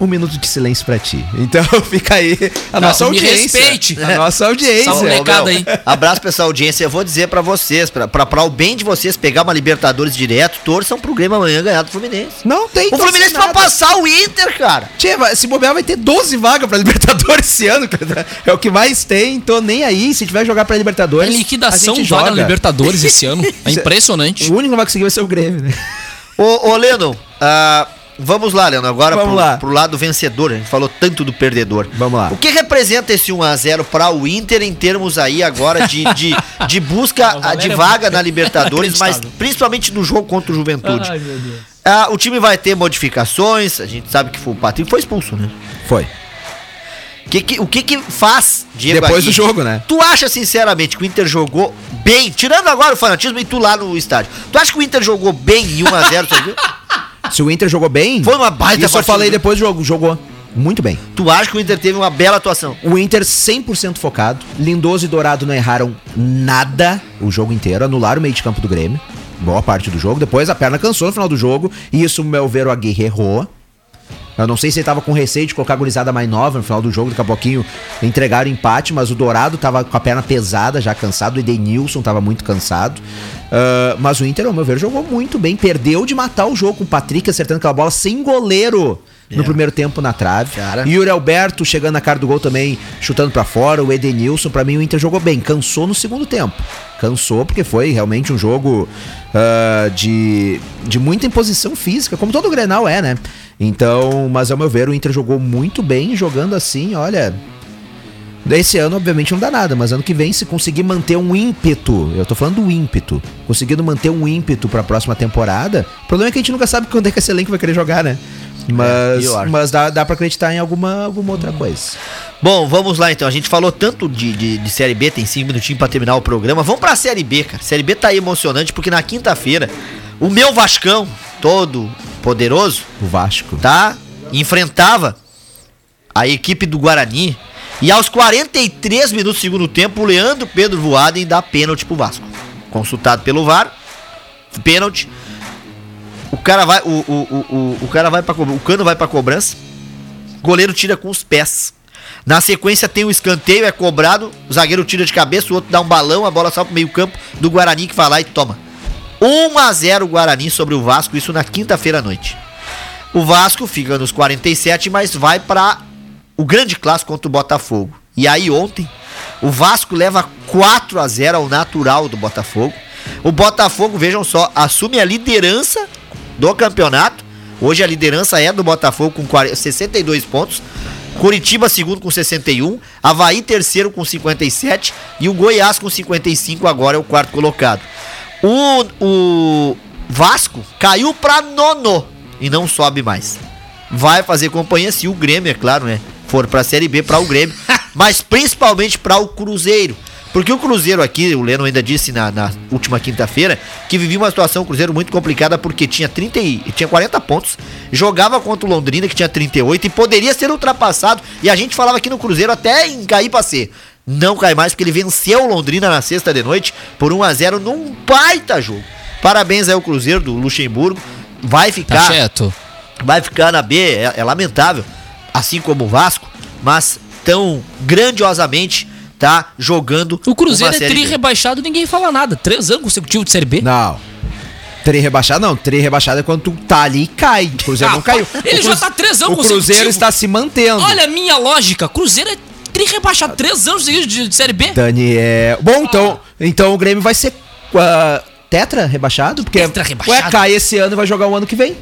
um minuto de silêncio pra ti. Então fica aí a Não, nossa me audiência. respeite. A nossa audiência. Molecada Ô, meu, aí. Abraço pra essa audiência. Eu vou dizer pra vocês, pra, pra, pra o bem de vocês pegar uma Libertadores direto, torçam pro Grêmio amanhã ganhar do Fluminense. Não tem O Fluminense vai passar o Inter, cara. Tchê, se bobear vai ter 12 vagas pra Libertadores esse ano, cara. É o que mais tem, tô nem aí. Se tiver jogar pra É Libertadores, liquidação a gente vaga na joga. Libertadores esse ano. É impressionante. O único que vai conseguir vai ser o Grêmio, né? Ô, ô Leno, ah, vamos lá, Leno, agora Vamos pro, lá. pro lado vencedor. A gente falou tanto do perdedor. Vamos lá. O que representa esse 1x0 para o Inter em termos aí agora de, de, de busca de é vaga na Libertadores, mas principalmente no jogo contra o Juventude? Ai, meu Deus. Ah, o time vai ter modificações, a gente sabe que foi o Patrick foi expulso, né? Foi. Que que- o que que faz, Diego Depois Aguirre? do jogo, né? Tu acha sinceramente que o Inter jogou bem, tirando agora o fanatismo e tu lá no estádio, tu acha que o Inter jogou bem em 1x0, você viu? Se o Inter jogou bem. Foi uma baita Isso eu falei depois do jogo. Jogou muito bem. Tu acha que o Inter teve uma bela atuação? O Inter 100% focado. Lindoso e Dourado não erraram nada o jogo inteiro. Anularam o meio de campo do Grêmio. Boa parte do jogo. Depois a perna cansou no final do jogo. E isso, meu ver, o Aguirre errou. Eu não sei se ele tava com receio de colocar a gurizada mais nova no final do jogo, daqui a pouquinho entregaram o empate, mas o Dourado tava com a perna pesada, já cansado, o Edenilson tava muito cansado. Ah, mas o Inter, ao meu ver, jogou muito bem, perdeu de matar o jogo com o Patrick acertando aquela bola sem goleiro no primeiro tempo na trave. Cara. E o Yuri Alberto chegando na cara do gol também, chutando pra fora, o Edenilson, pra mim o Inter jogou bem, cansou no segundo tempo. Cansou porque foi realmente um jogo ah, de, de muita imposição física, como todo o Grenal é, né? Então, mas ao meu ver, o Inter jogou muito bem, jogando assim, olha. Esse ano, obviamente, não dá nada, mas ano que vem, se conseguir manter um ímpeto, eu tô falando do ímpeto, conseguindo manter um ímpeto pra próxima temporada, o problema é que a gente nunca sabe quando é que esse elenco vai querer jogar, né? Mas, pior. mas dá, dá pra acreditar em alguma, alguma outra coisa. Bom, vamos lá então. A gente falou tanto de, de, de Série B, tem cinco minutinhos pra terminar o programa. Vamos pra Série B, cara. Série B tá aí emocionante porque na quinta-feira, o meu Vascão, todo poderoso, O Vasco. tá? Enfrentava a equipe do Guarani. E aos 43 minutos do segundo tempo, o Leandro Pedro Voaden dá pênalti pro Vasco. Consultado pelo VAR, pênalti. O cara vai, o, o, o, o, o cara vai para o cano vai pra cobrança. Goleiro tira com os pés. Na sequência tem o escanteio, é cobrado, o zagueiro tira de cabeça, o outro dá um balão, a bola sai pro meio-campo do Guarani que vai lá e toma. 1 a 0 Guarani sobre o Vasco, isso na quinta-feira à noite. O Vasco fica nos 47, mas vai para o grande clássico contra o Botafogo. E aí ontem, o Vasco leva 4 a 0 ao natural do Botafogo. O Botafogo, vejam só, assume a liderança do campeonato. Hoje a liderança é do Botafogo com 40 62 pontos. Curitiba segundo com 61, Havaí terceiro com 57 e o Goiás com 55 agora é o quarto colocado. O, o Vasco caiu pra nono e não sobe mais. Vai fazer companhia se o Grêmio, é claro, né? For pra Série B para o Grêmio, mas principalmente para o Cruzeiro. Porque o Cruzeiro aqui, o Leno ainda disse na, na última quinta-feira, que vivia uma situação, o Cruzeiro, muito complicada, porque tinha 30 e, tinha 40 pontos, jogava contra o Londrina, que tinha 38, e poderia ser ultrapassado. E a gente falava aqui no Cruzeiro até em cair pra ser. Não cai mais, porque ele venceu o Londrina na sexta de noite por 1 a 0 num baita jogo. Parabéns aí ao Cruzeiro do Luxemburgo. Vai Tá ficar cheto. vai ficar na B, é, é lamentável, assim como o Vasco, mas tão grandiosamente tá jogando O Cruzeiro é tri rebaixado, ninguém fala nada. Três anos consecutivos de Série B. Não. Tri rebaixado, não. Tri rebaixado é quando tu tá ali e cai. O Cruzeiro Ah, não caiu. ele O já tá três anos O Cruzeiro está se mantendo. Olha a minha lógica. Cruzeiro é tri rebaixado. Três anos seguidos de, de Série B. Daniel. Bom, então, então o Grêmio vai ser ah, tetra rebaixado? Porque Tetra rebaixado. Ué, cai esse ano e vai jogar o ano que vem.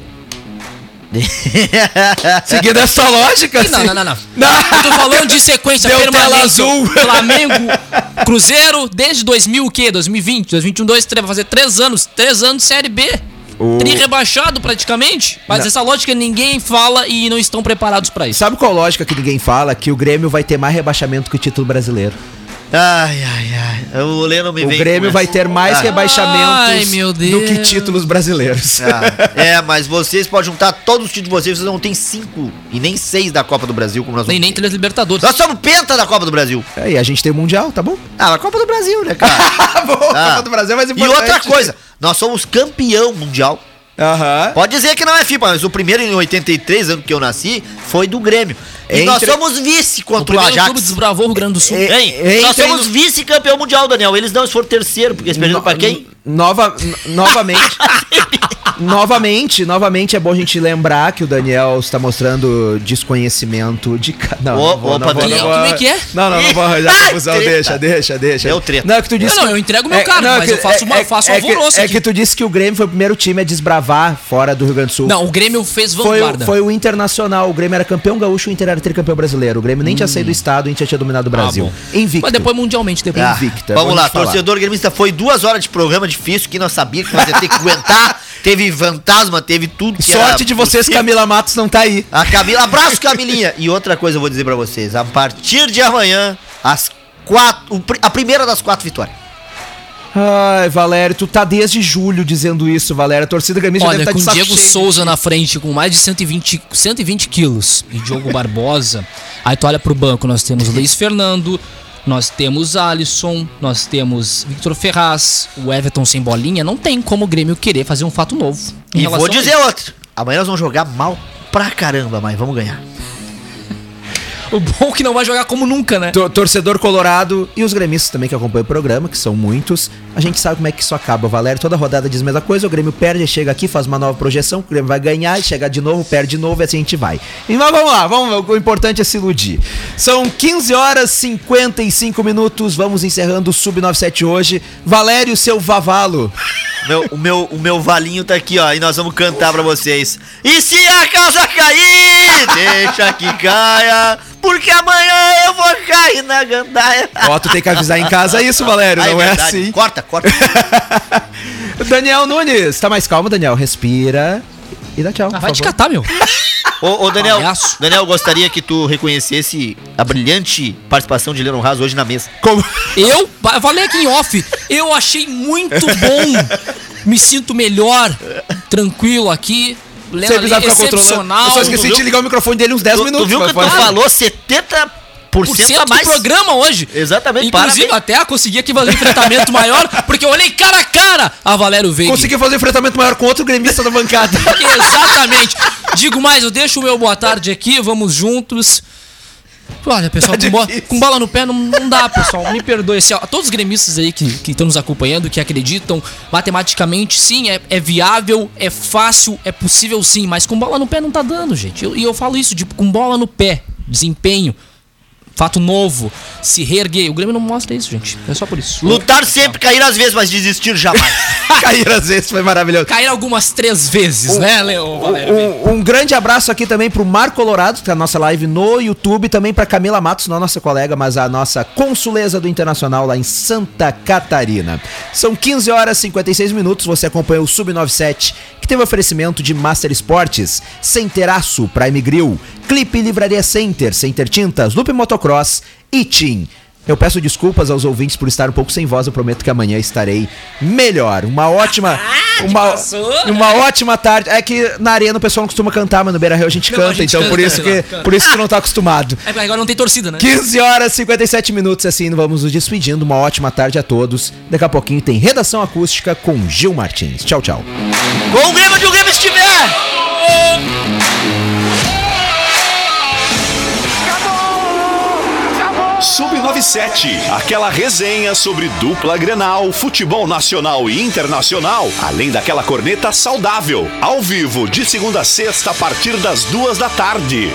Seguindo essa lógica, Não, assim. não, não, não. Não. Eu tô falando de sequência Deu permanente. azul. Flamengo, Cruzeiro, desde 2000 o quê? 2020, 2021, 2, 3, vai fazer três anos. Três anos de Série B. Tri rebaixado praticamente. Mas Não. essa lógica ninguém fala e não estão preparados pra isso. Sabe qual lógica que ninguém fala? Que o Grêmio vai ter mais rebaixamento que o título brasileiro. Ai, ai, ai. O Leno me O vem Grêmio com vai ter mais Ah. rebaixamentos Ai, meu do que títulos brasileiros. Ah, é, mas vocês podem juntar todos os títulos de vocês, vocês não tem cinco e nem seis da Copa do Brasil, como nós Nem, vamos nem três Libertadores. Nós somos penta da Copa do Brasil. Aí a gente tem o Mundial, tá bom? Ah, a Copa do Brasil, né, cara? Boa, Ah. Copa do Brasil é mais e importante. outra coisa, nós somos campeão mundial. Aham. Pode dizer que não é FIPA, mas o primeiro em 83, ano que eu nasci, foi do Grêmio. E nós Entre- somos vice O contra o, clube Ajax. desbravou o Rio Grande do Sul. É, Hein? Entre nós somos no- vice-campeão mundial, Daniel. Eles não, eles foram terceiro, porque eles perderam pra quem? Nova, novamente. novamente, novamente é bom a gente lembrar que o Daniel está mostrando desconhecimento de. Não, não vou, opa, não vou, Daniel, não vou- como é que é? Não, não, não vou arranjar Ah, confusão. treta. Deixa, deixa, deixa. Deu treta. Não, é que tu disse Não, não, que- eu entrego meu cargo, mas que- eu faço uma- eu faço um é que- alvoroço É aqui. que tu disse que o Grêmio foi o primeiro time a desbravar fora do Rio Grande do Sul. Não, o Grêmio fez Foi, o- vanguarda. foi o Internacional. O Grêmio era campeão gaúcho, o Inter era tricampeão brasileiro. O Grêmio nem tinha saído do estado, a gente já tinha dominado o Brasil. bom. Invicto. Mas depois mundialmente, depois. Ah, Invicta, Vamos lá, torcedor gremista, foi duas horas de programa difícil que nós sabíamos que nós ia ter que aguentar. Teve fantasma, teve tudo que era Sorte de vocês, possível. Camila Matos não tá aí. A Camila, abraço Camilinha. E outra coisa eu vou dizer pra vocês, a partir de amanhã, as quatro, a primeira das quatro vitórias. Ai, Valério, tu tá desde julho dizendo isso, Valério. A torcida gremista Olha, deve com estar de saco Diego cheio. Souza na frente com mais de 120, 120 quilos e Diogo Barbosa. Aí tu olha pro banco, nós temos Luiz Fernando, nós temos Alisson, nós temos Victor Ferraz, o Everton sem bolinha. Não tem como o Grêmio querer fazer um fato novo. E vou dizer outra. Amanhã nós vamos jogar mal pra caramba, mas vamos ganhar. O bom é que não vai jogar como nunca, né? Tor- Torcedor colorado e os gremistas também que acompanham o programa, que são muitos, a gente sabe como é que isso acaba. Valério toda rodada diz a mesma coisa, o Grêmio perde, chega aqui, faz uma nova projeção, o Grêmio vai ganhar, e chega de novo, perde de novo, e assim a gente vai. Mas vamos lá, vamos, o importante é se iludir. São 15 horas 55 minutos, vamos encerrando o Sub-97 hoje. Valério, seu vavalo. Meu, o, meu, o meu valinho tá aqui, ó, e nós vamos cantar pra vocês. E se a casa cair, deixa que caia, porque amanhã eu vou cair na gandaia. Ó, tu tem que avisar em casa isso, Valério, Ah, não é verdade. assim. Corta, corta. Daniel Nunes, tá mais calmo, Daniel? Respira e dá tchau. Ah, vai te catar, meu. Ô, ô, Daniel, Palhaço. Daniel, gostaria que tu reconhecesse a brilhante participação de Leon Haas hoje na mesa. Como... Eu, eu falei aqui em off, eu achei muito bom. Me sinto melhor, tranquilo aqui. Lendo Você ali, precisava ficar controlando. excepcional. Eu só esqueci viu? de ligar o microfone dele uns 10 Tu, minutos. tu viu que tu falou 70% por a cento do mais? programa hoje. Exatamente, Inclusive, parabéns. até consegui aqui fazer um enfrentamento maior, porque eu olhei cara a cara a Valério Veiga. Consegui fazer um enfrentamento maior com outro gremista da bancada. Exatamente. Digo mais, eu deixo o meu boa tarde aqui, vamos juntos. Olha, pessoal, Tá com, bola, com bola no pé não, não dá, pessoal. Me perdoe. Assim, ó, todos os gremistas aí que estão nos acompanhando, que acreditam matematicamente, sim, é, é viável, é fácil, é possível sim, mas com bola no pé não tá dando, gente. Eu- E eu, falo isso, tipo, com bola no pé, desempenho, fato novo, se reerguer. O Grêmio não mostra isso, gente. É só por isso. Lutar sempre, cair às vezes, mas desistir jamais. Cair às vezes foi maravilhoso. Cair algumas três vezes, né, Leo? Veiga? Um, um grande abraço aqui também pro Marco Colorado, que tá na nossa live no YouTube, também pra Camila Matos, não a nossa colega, mas a nossa consuleza do Internacional lá em Santa Catarina. São 15 horas e 56 minutos, você acompanha o Sub97, que teve oferecimento de Master Esportes, Centeraço, Prime Grill, Clipe Livraria Center, Center Tintas, Loop Motocross e Tim. Eu peço desculpas aos ouvintes por estar um pouco sem voz, eu prometo que amanhã estarei melhor. Uma ótima. Uma, passou? uma ótima tarde. É que na arena o pessoal não costuma cantar, mas no Beira Rio a gente Não, canta, a gente então canta, por isso que canta. por isso que não tá acostumado. É agora não tem torcida, né? 15 horas e 57 minutos, assim, vamos nos despedindo. Uma ótima tarde a todos. Daqui a pouquinho tem redação acústica com Gil Martins. Tchau, tchau. Com o Grêmio onde o Grêmio estiver! Sub97, aquela resenha sobre dupla Grenal, futebol nacional e internacional, além daquela corneta saudável, ao vivo de segunda a sexta a partir das duas da tarde.